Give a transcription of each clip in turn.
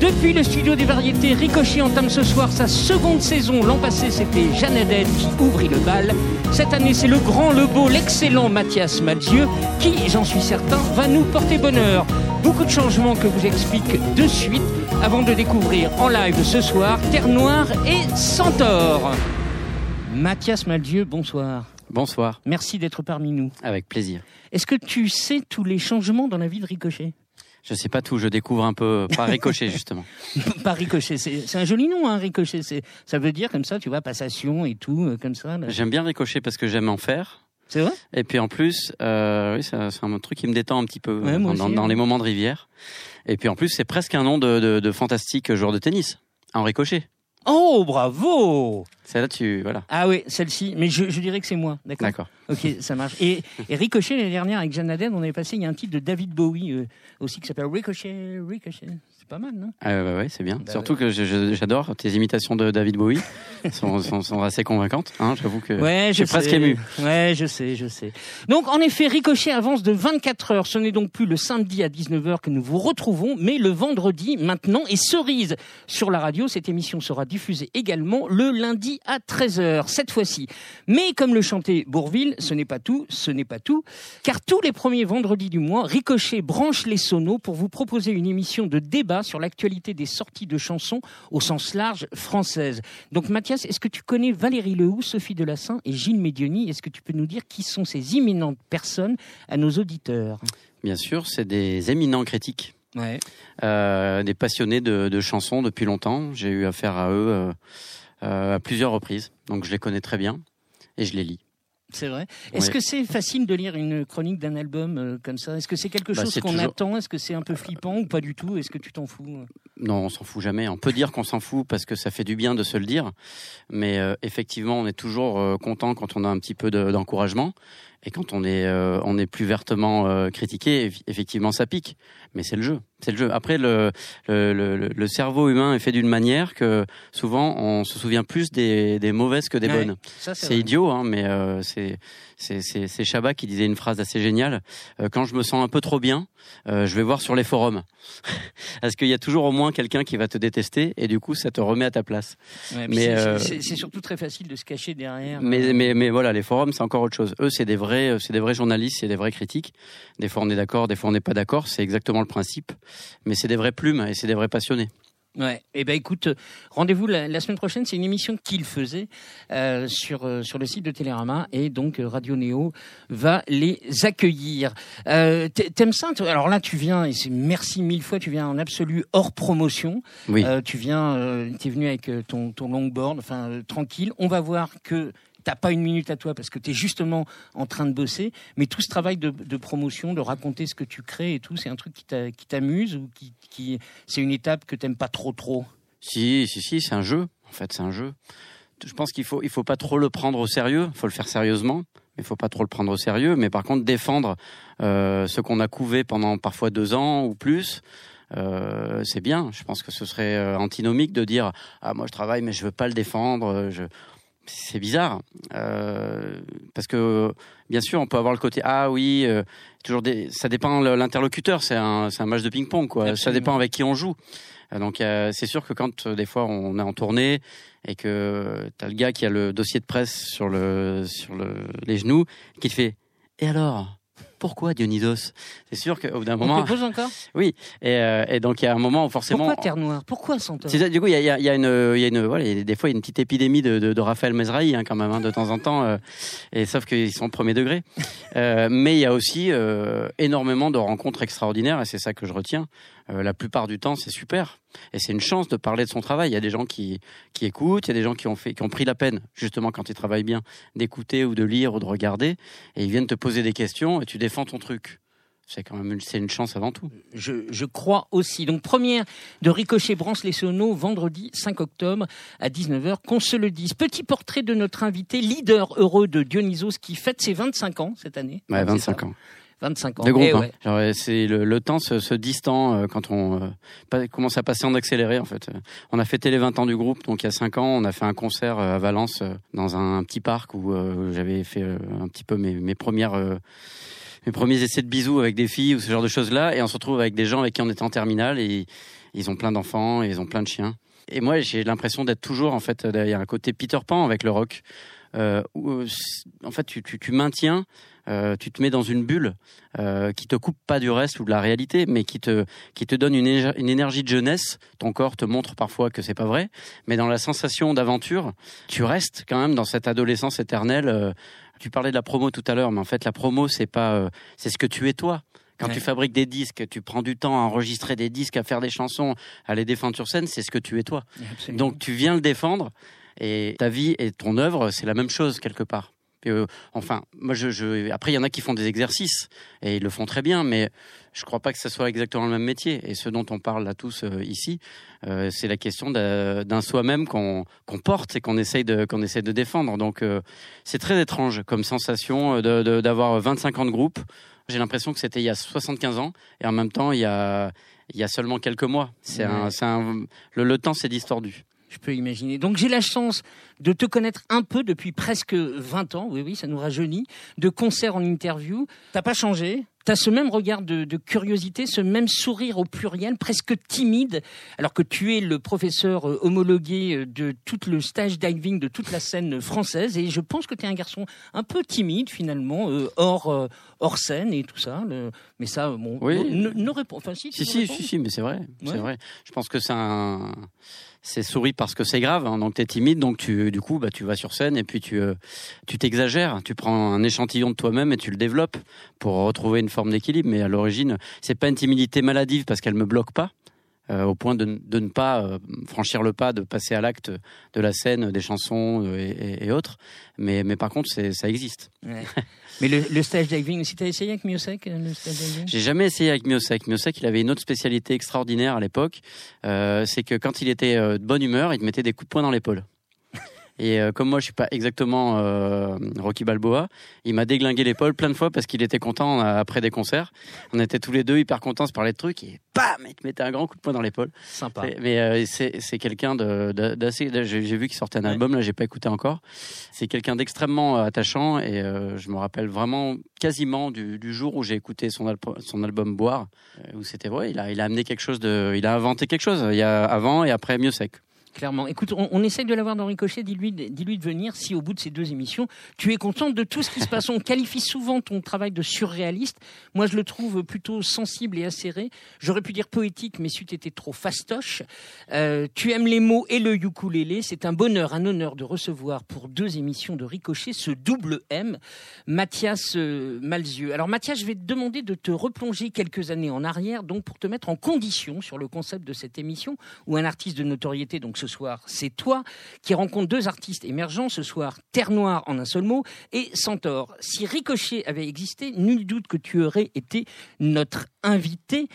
Depuis le studio des variétés, Ricochet entame ce soir sa seconde saison. L'an passé, c'était Jeanne qui ouvrit le bal. Cette année, c'est le grand, le beau, l'excellent Mathias Malzieu qui, j'en suis certain, va nous porter bonheur. Beaucoup de changements que vous explique de suite avant de découvrir en live ce soir Terre Noire et Centaure. Mathias Malzieu, bonsoir. Bonsoir. Merci d'être parmi nous. Avec plaisir. Est-ce que tu sais tous les changements dans la vie de Ricochet? Je sais pas tout, je découvre un peu par ricochet justement. Pas Ricochet, c'est un joli nom, hein, Ricochet. Ça veut dire comme ça, tu vois, passation et tout, euh, comme ça. J'aime bien ricochet parce que j'aime en faire. C'est vrai? Et puis en plus, euh, oui, c'est un truc qui me détend un petit peu Ouais, dans, aussi, dans ouais. les moments de rivière. Et puis en plus, c'est presque un nom de, de, de fantastique joueur de tennis. En ricochet. Oh, bravo C'est là tu voilà. Ah oui, celle-ci, mais je, je dirais que c'est moi, d'accord D'accord. Ok, ça marche. Et, et Ricochet, l'année dernière, avec Jeanne Haddad, on avait passé, il y a un titre de David Bowie euh, aussi qui s'appelle Ricochet, Ricochet. C'est pas mal, non? Ah ouais, ouais, c'est bien. Bah Surtout que j'adore tes imitations de David Bowie. Sont, sont, sont assez convaincantes. Hein, J'avoue que Ouais, je j'ai presque ému. Ouais, je sais, je sais. Donc, en effet, Ricochet avance de 24 heures. Ce n'est donc plus le samedi à 19h que nous vous retrouvons, mais le vendredi maintenant. Et cerise sur la radio, cette émission sera diffusée également le lundi à 13h, cette fois-ci. Mais comme le chantait Bourville, ce n'est pas tout, ce n'est pas tout. Car tous les premiers vendredis du mois, Ricochet branche les sonos pour vous proposer une émission de débat sur l'actualité des sorties de chansons au sens large française. Donc Mathias, est-ce que tu connais Valérie Lehoux, Sophie Delassin et Gilles Médioni? Est-ce que tu peux nous dire qui sont ces imminentes personnes à nos auditeurs? Bien sûr, c'est des éminents critiques. Ouais. Euh, des passionnés de, de chansons depuis longtemps. J'ai eu affaire à eux euh, euh, à plusieurs reprises, donc je les connais très bien et je les lis. C'est vrai. Est-ce que c'est facile de lire une chronique d'un album euh, comme ça? Est-ce que c'est quelque Bah, chose qu'on toujours- attend? Est-ce que c'est un peu flippant ou pas du tout? Est-ce que tu t'en fous Non, on s'en fout jamais. On peut dire qu'on s'en fout parce que ça fait du bien de se le dire, mais euh, effectivement, on est toujours euh, content quand on a un petit peu de- d'encouragement. Et quand on est, euh, on est plus vertement euh, critiqué, eff- effectivement, ça pique. Mais c'est le jeu, c'est le jeu. Après, le, le, le, le cerveau humain est fait d'une manière que souvent on se souvient plus des, des mauvaises que des Ouais, bonnes. C'est idiot, hein, mais euh, c'est c'est Chabat qui disait une phrase assez géniale. Euh, quand je me sens un peu trop bien, euh, je vais voir sur les forums, parce qu'il y a toujours au moins quelqu'un qui va te détester et du coup ça te remet à ta place. Ouais, mais, mais c'est- euh, surtout très facile de se cacher derrière. Mais mais mais voilà, les forums c'est encore autre chose. Eux c'est des vrais euh, c'est des vrais journalistes, c'est des vrais critiques. Des fois on est d'accord, des fois on n'est pas d'accord. C'est exactement le principe. Mais c'est des vrais plumes et c'est des vrais passionnés. Ouais. Eh ben écoute, rendez-vous la, la semaine prochaine. C'est une émission qu'il faisait euh, sur euh, sur le site de Télérama et donc euh, Radio Néo va les accueillir. T'a- T'aimes ça Alors là, tu viens et c'est merci mille fois. Tu viens en absolu hors promotion. Oui. Tu viens, t'es venu avec ton ton longboard, enfin tranquille. On va voir que t'as pas une minute à toi parce que tu es justement en train de bosser, mais tout ce travail de, promotion, de raconter ce que tu crées et tout, c'est un truc qui t'a- qui t'amuse ou qui, c'est une étape que t'aimes pas trop trop? Si, si, si, c'est un jeu. En fait, c'est un jeu. Je pense qu'il faut, il faut pas trop le prendre au sérieux. Il faut le faire sérieusement, il faut pas trop le prendre au sérieux. Mais par contre, défendre euh, ce qu'on a couvé pendant parfois deux ans ou plus, euh, c'est bien. Je pense que ce serait euh, antinomique de dire ah moi je travaille mais je veux pas le défendre. C'est bizarre euh, parce que bien sûr on peut avoir le côté ah oui euh, toujours des... ça dépend l'interlocuteur c'est un c'est un match de ping pong quoi. Ça dépend avec qui on joue. Euh, Donc euh, c'est sûr que quand euh, des fois on est en tournée et que t'as le gars qui a le dossier de presse sur le sur le, les genoux qui te fait et alors? Pourquoi Dionysos? C'est sûr qu'au bout d'un On moment te pose encore? Oui et, euh, et donc il y a un moment où forcément Pourquoi Terre Noire? Pourquoi Centaure c'est du coup, il y a, y a- y a une, il y a une, voilà, il y a des fois, il y a une petite épidémie de, de, de Raphaël Mesrahi, hein, quand même, hein, de temps en temps, euh, et sauf qu'ils sont premier degré. Euh, mais il y a aussi euh, énormément de rencontres extraordinaires, et c'est ça que je retiens. Euh, la plupart du temps, c'est super, et c'est une chance de parler de son travail. Il y a des gens qui, qui écoutent, il y a des gens qui ont fait, qui ont pris la peine, justement, quand ils travaillent bien, d'écouter ou de lire ou de regarder, et ils viennent te poser des questions, et tu défends ton truc. C'est quand même, une- c'est une chance avant tout. je, je crois aussi. Donc première de Ricochet Branche les Sonos, vendredi 5 octobre à 19h, qu'on se le dise. Petit portrait de notre invité, leader heureux de Dionysos, qui fête ses 25 ans cette année. Ouais, C'est 25 ça ans. 25 ans. De groupe, Eh hein. ouais. Euh, c'est le, le temps se, se distend euh, quand on euh, pas- commence à passer en accéléré en fait. Euh, On a fêté les 20 ans du groupe, donc il y a 5 ans, on a fait un concert à Valence dans un, petit parc où euh, j'avais fait un petit peu mes, mes premières euh, mes premiers essais de bisous avec des filles ou ce genre de choses là, et on se retrouve avec des gens avec qui on était en terminale et ils ont plein d'enfants et ils ont plein de chiens. Et moi, j'ai l'impression d'être toujours en fait, a un côté Peter Pan avec le rock. Euh, où, en fait, tu, tu, tu maintiens euh, tu te mets dans une bulle euh, qui te coupe pas du reste ou de la réalité, mais qui te qui te donne une, une énergie de jeunesse. Ton corps te montre parfois que c'est pas vrai, mais dans la sensation d'aventure, tu restes quand même dans cette adolescence éternelle. Euh, tu parlais de la promo tout à l'heure, mais en fait la promo c'est pas euh, c'est ce que tu es toi. Quand tu fabriques des disques, tu prends du temps à enregistrer des disques, à faire des chansons, à les défendre sur scène, c'est ce que tu es toi. Absolument. Donc tu viens le défendre et ta vie et ton œuvre, c'est la même chose quelque part. Euh, enfin, moi, je, je... après, il y en a qui font des exercices et ils le font très bien, mais je ne crois pas que ce soit exactement le même métier. Et ce dont on parle là tous euh, ici, euh, c'est la question d'un soi-même qu'on porte et qu'on essaye qu'on essaye de défendre. Donc, euh, c'est très étrange comme sensation d'avoir de, 25 ans de groupe. J'ai l'impression que c'était il y a 75 ans et en même temps, il y a il y a seulement quelques mois. C'est un, un, le, le temps s'est distordu. Je peux imaginer. Donc j'ai la chance de te connaître un peu depuis presque 20 ans. Oui, oui, ça nous rajeunit. De concert en interview. T'as pas changé? T'as ce même regard de, de, curiosité, ce même sourire au pluriel, presque timide, alors que tu es le professeur euh, homologué euh, de tout le stage diving de toute la scène française. Et je pense que tu es un garçon un peu timide finalement, euh, hors, hors scène et tout ça. Le... Mais ça, bon, oui. ne, ne réponds. Enfin, si, si, si, si, si, mais c'est vrai. Ouais. C'est vrai. Je pense que c'est un c'est souris parce que c'est grave. Hein, donc tu es timide, donc tu, du coup, bah, tu vas sur scène et puis tu, euh, tu t'exagères. Tu prends un échantillon de toi-même et tu le développes pour retrouver une forme d'équilibre. Mais à l'origine, c'est pas une timidité maladive parce qu'elle me bloque pas. Euh, au point de, de, ne pas euh, franchir le pas, de passer à l'acte de la scène, des chansons et, et, et autres. Mais, mais par contre, ça existe. Ouais. mais le, le, stage diving aussi, tu as essayé avec Miosek J'ai jamais essayé avec Miosek. Miosek, il avait une autre spécialité extraordinaire à l'époque. Euh, c'est que quand il était de bonne humeur, il te mettait des coups de poing dans l'épaule. Et euh, comme moi, je suis pas exactement euh, Rocky Balboa, il m'a déglingué l'épaule plein de fois parce qu'il était content euh, après des concerts. On était tous les deux hyper contents, se parlait de trucs et bam, il te mettait un grand coup de poing dans l'épaule. Sympa. Mais euh, c'est quelqu'un d'assez. J'ai vu qu'il sortait un album, là, j'ai pas écouté encore. C'est quelqu'un d'extrêmement attachant et euh, je me rappelle vraiment quasiment du, du jour où j'ai écouté son, al son album Boire, où c'était vrai, il a, il a amené quelque chose de, il a inventé quelque chose. Il y a avant et après mieux sec clairement. Écoute, on, essaye de l'avoir dans Ricochet. Dis-lui, dis-lui de venir si au bout de ces deux émissions, tu es contente de tout ce qui se passe. On qualifie souvent ton travail de surréaliste. Moi, je le trouve plutôt sensible et acéré. J'aurais pu dire poétique, mais c'eût été trop fastoche. Euh, tu aimes les mots et le ukulélé. C'est un bonheur, un honneur de recevoir pour deux émissions de Ricochet ce double M, Mathias euh, Malzieux. Alors, Mathias, je vais te demander de te replonger quelques années en arrière, donc pour te mettre en condition sur le concept de cette émission, où un artiste de notoriété, donc ce c'est toi qui rencontre deux artistes émergents ce soir, Terre Noire en un seul mot et Centaure. Si Ricochet avait existé, nul doute que tu aurais été notre invité.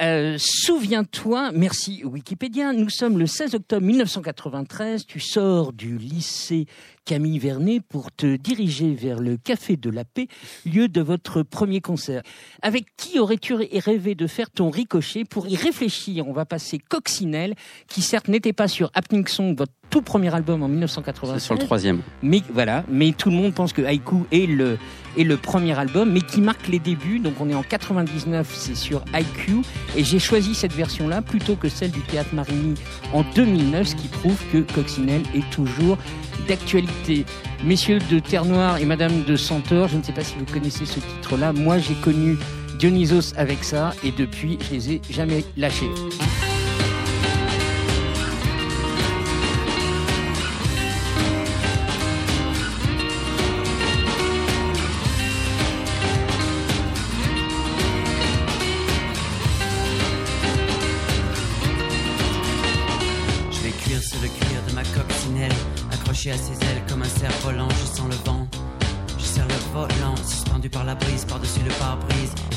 Euh, Souviens-toi, merci Wikipédia, nous sommes le 16 octobre 1993, tu sors du lycée Camille Vernet pour te diriger vers le Café de la Paix, lieu de votre premier concert. Avec qui aurais-tu rêvé de faire ton ricochet? Pour y réfléchir, on va passer Coccinelle, qui certes n'était pas sur Happening Song, votre tout premier album en 1996. C'est sur le troisième. Mais voilà, mais tout le monde pense que Haïku est le, est le premier album, mais qui marque les débuts. Donc on est en 99, c'est sur IQ. Et j'ai choisi cette version-là plutôt que celle du Théâtre Marigny en 2009, ce qui prouve que Coccinelle est toujours d'actualité. Messieurs de Terre Noire et Madame de Centaure, je ne sais pas si vous connaissez ce titre-là. Moi, j'ai connu Dionysos avec ça et depuis, je les ai jamais lâchés.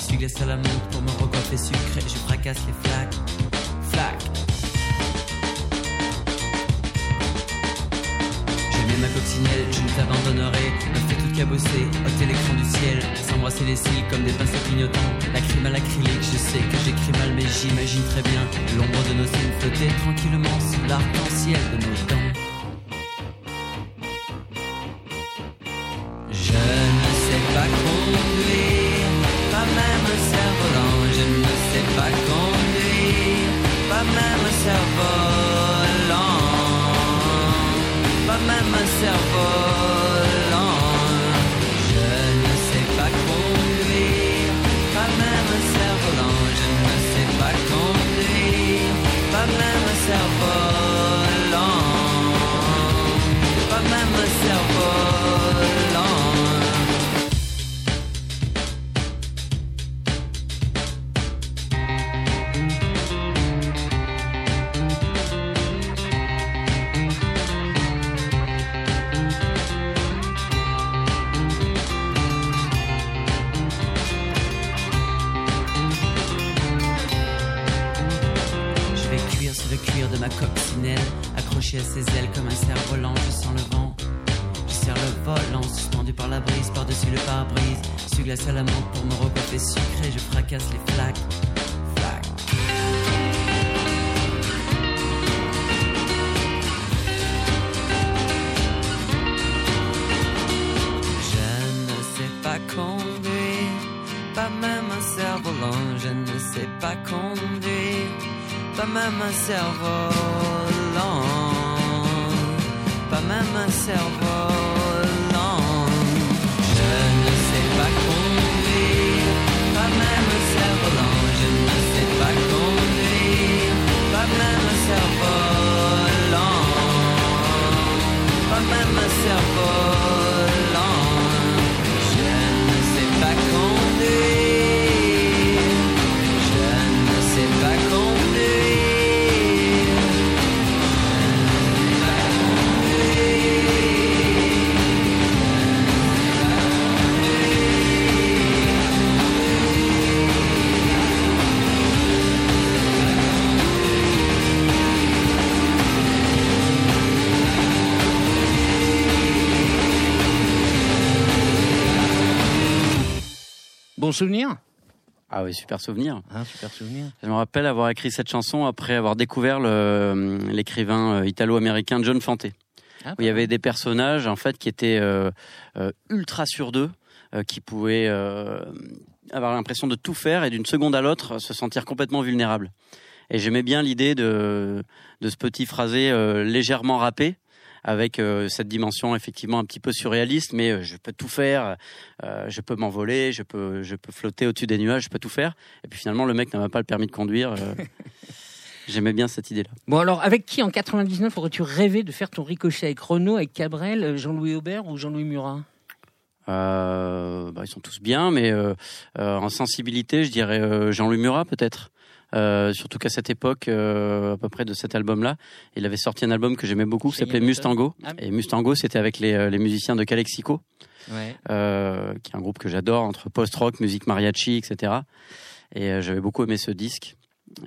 Suis glacé à la montre pour me recoiffer sucré, je fracasse les flaques. Flaques. J'aimais ma coccinelle, je ne t'abandonnerai. Me fait tout cabosser, ôter l'écran du ciel, s'embrasser les cils comme des pinceaux clignotants. La crime à l'acrylique, je sais que j'écris mal, mais j'imagine très bien l'ombre de nos signes flotter tranquillement sous l'arc-en-ciel de nos dents. Même un cerf-volant. Pas même un cerf-volant. Je ne sais pas conduire, pas même un cerf-volant. Je ne sais pas conduire, pas même un cerf-volant. Bon souvenir Ah oui, super souvenir. Hein, Super souvenir. Je me rappelle avoir écrit cette chanson après avoir découvert le- l'écrivain euh, italo-américain John Fante. Ah, où il y avait des personnages en fait qui étaient euh, euh, ultra sur d'eux, euh, qui pouvaient euh, avoir l'impression de tout faire et d'une seconde à l'autre se sentir complètement vulnérables. Et j'aimais bien l'idée de, de ce petit phrasé euh, légèrement rappé avec euh, cette dimension effectivement un petit peu surréaliste, mais euh, je peux tout faire, euh, je peux m'envoler, je peux, je peux flotter au-dessus des nuages, je peux tout faire. Et puis finalement, le mec n'a même pas le permis de conduire. J'aimais bien cette idée-là. Bon alors, avec qui en 99 aurais-tu rêvé de faire ton ricochet? Avec Renault, avec Cabrel, Jean-Louis Aubert ou Jean-Louis Murat? Euh, bah, ils sont tous bien, mais euh, euh, en sensibilité, je dirais Jean-Louis Murat peut-être. Euh, surtout qu'à cette époque, euh, à peu près de cet album-là, il avait sorti un album que j'aimais beaucoup, qui s'appelait. Mustango. Ah. Et Mustango, c'était avec les, euh, les musiciens de Calexico, Ouais. euh, qui est un groupe que j'adore, entre post-rock, musique mariachi, etc. Et euh, j'avais beaucoup aimé ce disque.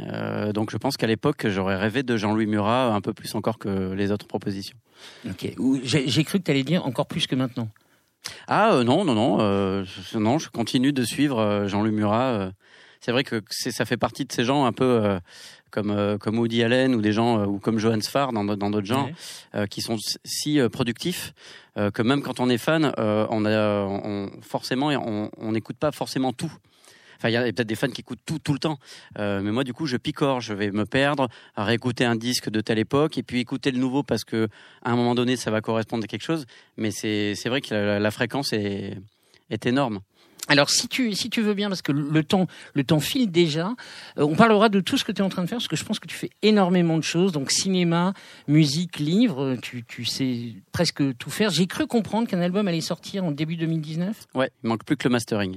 Euh, donc je pense qu'à l'époque, j'aurais rêvé de Jean-Louis Murat un peu plus encore que les autres propositions. Ok. J'ai j'ai cru que tu allais dire encore plus que maintenant. Ah euh, non non non euh, non je continue de suivre euh, Jean-Louis Murat. C'est vrai que c'est ça fait partie de ces gens un peu euh, comme euh, comme Woody Allen ou des gens euh, ou comme Johan Sfar dans dans d'autres genres Ouais. euh, qui sont si euh, productifs euh, que même quand on est fan euh, on a on, forcément on on n'écoute pas forcément tout. Enfin, il y a peut-être des fans qui écoutent tout tout le temps, Euh, mais moi du coup je picore, je vais me perdre, à réécouter un disque de telle époque et puis écouter le nouveau parce que à un moment donné ça va correspondre à quelque chose. Mais c'est c'est vrai que la, la fréquence est est énorme. Alors, si tu, si tu veux bien, parce que le temps, le temps file déjà, euh, on parlera de tout ce que tu es en train de faire, parce que je pense que tu fais énormément de choses. Donc, cinéma, musique, livre, euh, tu, tu sais presque tout faire. J'ai cru comprendre qu'un album allait sortir en début 2019. Ouais, il manque plus que le mastering.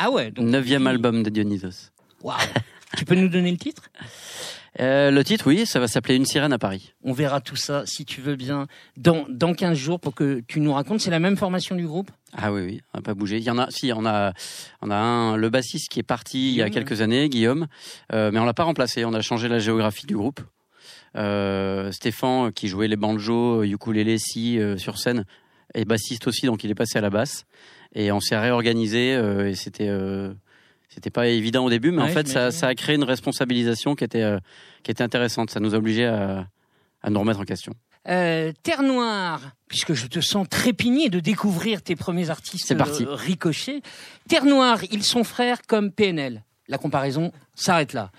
Ah ouais, donc. Neuvième album de Dionysos. Waouh Tu peux nous donner le titre? Euh, le titre, oui, ça va s'appeler Une sirène à Paris. On verra tout ça, si tu veux bien, dans, dans 15 jours pour que tu nous racontes. C'est la même formation du groupe? Ah oui, oui, on n'a pas bougé. Il y en a, si, on a, on a un, le bassiste qui est parti il y a quelques années, Guillaume, euh, mais on l'a pas remplacé. On a changé la géographie du groupe. Euh, Stéphane, qui jouait les banjos, ukulélé, si euh, sur scène, est bassiste aussi, donc il est passé à la basse. Et on s'est réorganisé. euh, et c'était, euh, c'était pas évident au début, mais en fait, ça, a créé une responsabilisation qui était, euh, qui était intéressante. Ça nous a obligés à, à nous remettre en question. Euh, Terre Noire, puisque je te sens trépigné de découvrir tes premiers artistes C'est parti. euh, ricochés. Terre Noire, ils sont frères comme PNL. La comparaison s'arrête là.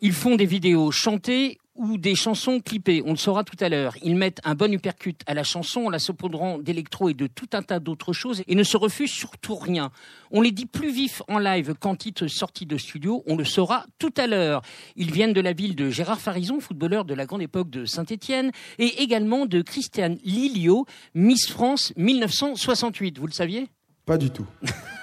Ils font des vidéos chantées ou des chansons clippées, on le saura tout à l'heure. Ils mettent un bon uppercut à la chanson en la saupoudrant d'électro et de tout un tas d'autres choses et ne se refusent surtout rien. On les dit plus vifs en live qu'en titre sorti de studio, on le saura tout à l'heure. Ils viennent de la ville de Gérard Farison, footballeur de la grande époque de Saint-Étienne, et également de Christiane Lilio, Miss France 1968. Vous le saviez? Pas du tout.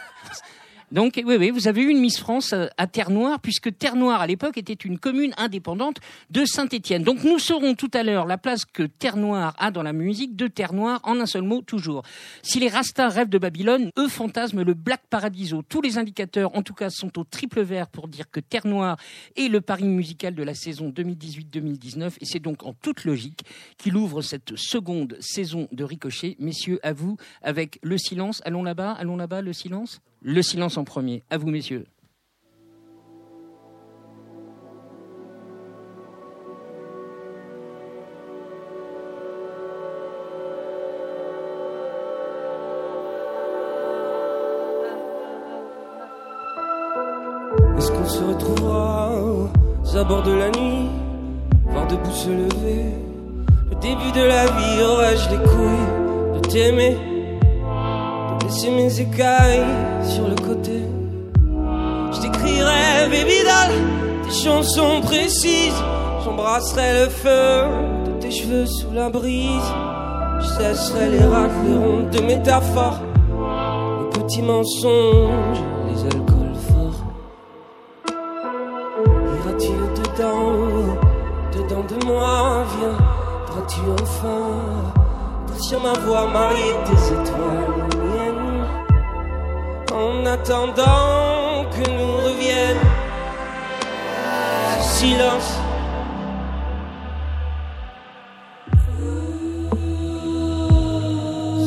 Donc oui, oui, vous avez eu une Miss France euh, à Terre-Noire, puisque Terre-Noire à l'époque était une commune indépendante de Saint-Étienne. Donc nous saurons tout à l'heure la place que Terre-Noire a dans la musique de Terre-Noire, en un seul mot toujours. Si les Rastas rêvent de Babylone, eux fantasment le Black Paradiso. Tous les indicateurs, en tout cas, sont au triple vert pour dire que Terre-Noire est le pari musical de la saison 2018-2019, et c'est donc en toute logique qu'il ouvre cette seconde saison de Ricochet. Messieurs, à vous, avec le silence. Allons là-bas, allons là-bas, le silence. Le silence en premier. À vous, messieurs. Est-ce qu'on se retrouvera aux abords de la nuit, voir debout se lever? Le début de la vie, aurais-je les couilles de t'aimer? Laisser mes écailles sur le côté Je t'écrirai, baby tes chansons précises. J'embrasserai le feu de tes cheveux sous la brise. Je cesserai les racles rondes de métaphores. Les petits mensonges, les alcools forts. Iras-tu dedans, dedans de moi, viendras-tu enfin? Sur ma voix marier tes étoiles En attendant que nous revienne ce silence.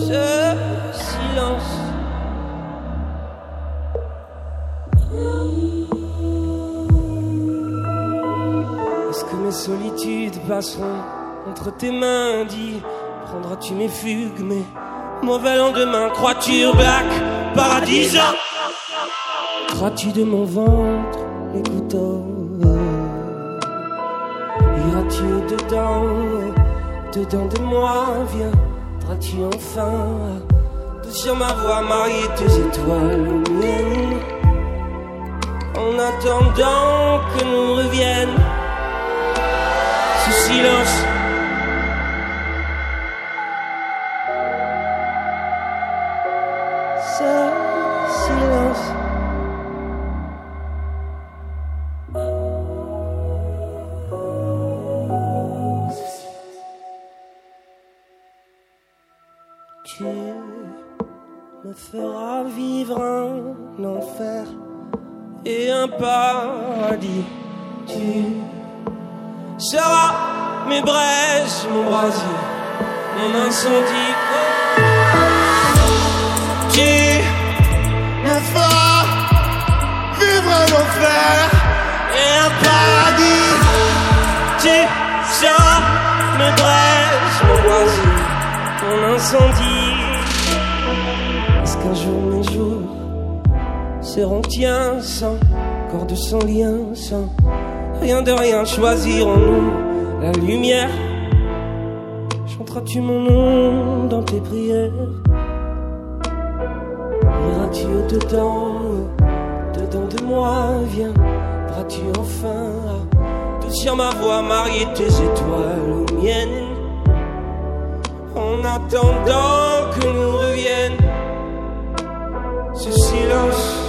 Ce silence. Est-ce que mes solitudes passeront entre tes mains Dis, prendras-tu mes fugues, mes mauvais lendemains? Crois-tu Black? Paradisa Crois-tu de mon ventre les couteaux Iras-tu dedans, dedans de moi Viendras-tu enfin sur ma voix marier tes étoiles miennes en attendant que nous revienne ce silence. Tu seras mes braises, mon brasier, mon incendie. Tu me feras vivre un enfer et un paradis? Tu seras mes braises, mon brasier, mon incendie? Est-ce qu'un jour mes jours seront tiens sans corde sans lien, sans rien de rien choisirons-nous la lumière. Chanteras-tu mon nom dans tes prières? Iras-tu au-dedans, dedans de moi? Viendras-tu enfin sur ma voix marier tes étoiles aux miennes? En attendant que nous revienne ce silence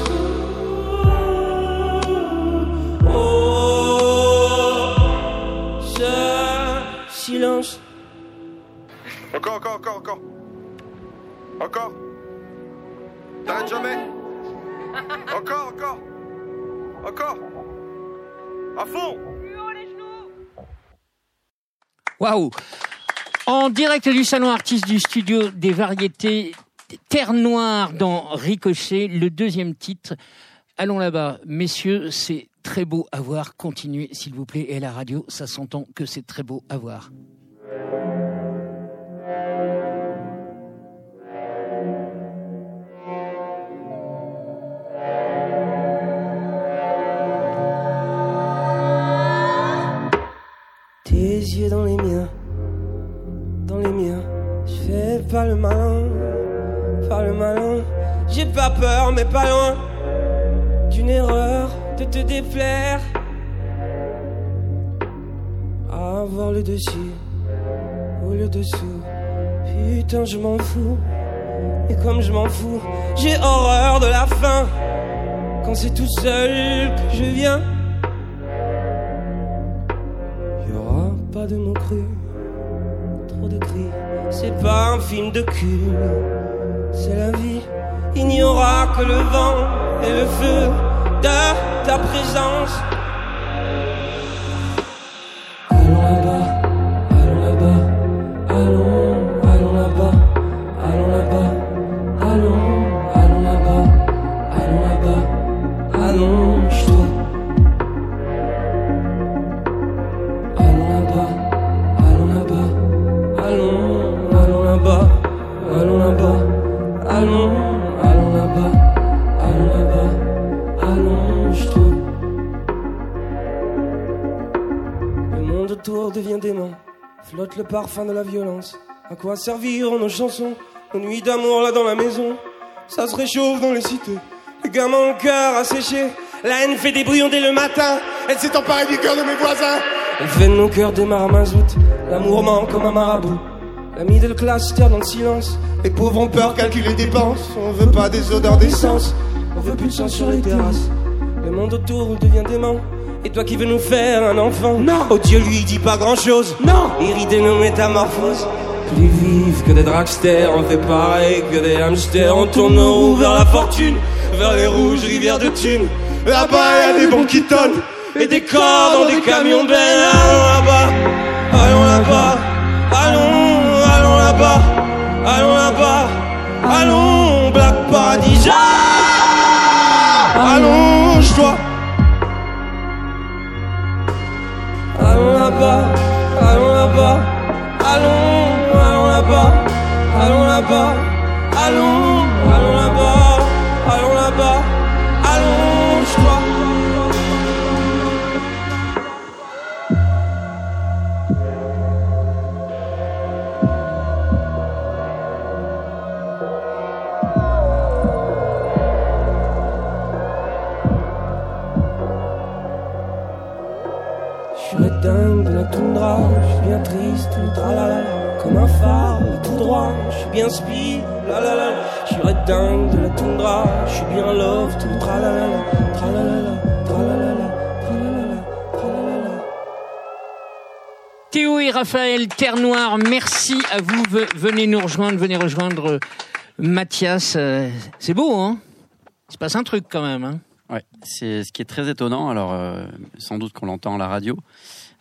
Encore, encore, encore, encore. T'arrêtes jamais? Encore, encore. Encore. À fond. Waouh En direct du salon artiste du studio des variétés Terre Noire dans Ricochet, le deuxième titre. Allons là-bas, messieurs, c'est très beau à voir. Continuez, s'il vous plaît. Et à la radio, ça s'entend que c'est très beau à voir. Dans les miens, dans les miens. Je fais pas le malin, pas le malin. J'ai pas peur, mais pas loin d'une erreur de te déplaire. Avoir le dessus ou le dessous. Putain, je m'en fous. Et comme je m'en fous, j'ai horreur de la fin. Quand c'est tout seul je viens, de mots crus, trop de cris. C'est pas un film de cul, c'est la vie. Il n'y aura que le vent et le feu de ta présence. Parfum de la violence. À quoi serviront nos chansons, nos nuits d'amour là dans la maison? Ça se réchauffe dans les cités, les gamins le cœur asséché. La haine fait des brouillons dès le matin, elle s'est emparée du cœur de mes voisins. Elle fait de nos cœurs des maramazoutes, l'amour ment comme un marabout. La middle class terre dans le silence, les pauvres ont peur, calculent les dépenses. On veut pas des odeurs d'essence, on veut plus de sang sur les terrasses. Le monde autour devient dément. Et toi qui veux nous faire un enfant. Non. Oh Dieu lui dit pas grand chose Non Irrité nos métamorphoses. Plus vives que des dragsters On fait pareil que des hamsters. On tourne nos roues vers la fortune Vers les rouges rivières de thunes. Là-bas y a des bons qui tonnent Et des corps dans des camions bennes Allons là-bas Allons là-bas Allons, allons là-bas Allons là-bas Allons, Black Paradis. Allonge-toi Raphaël Terre Noire, merci à vous. Ve- Venez nous rejoindre, venez rejoindre euh, Mathias. euh, C'est beau, hein? Il se passe un truc quand même. Hein Ouais, c'est ce qui est très étonnant. Alors, euh, sans doute qu'on l'entend à la radio,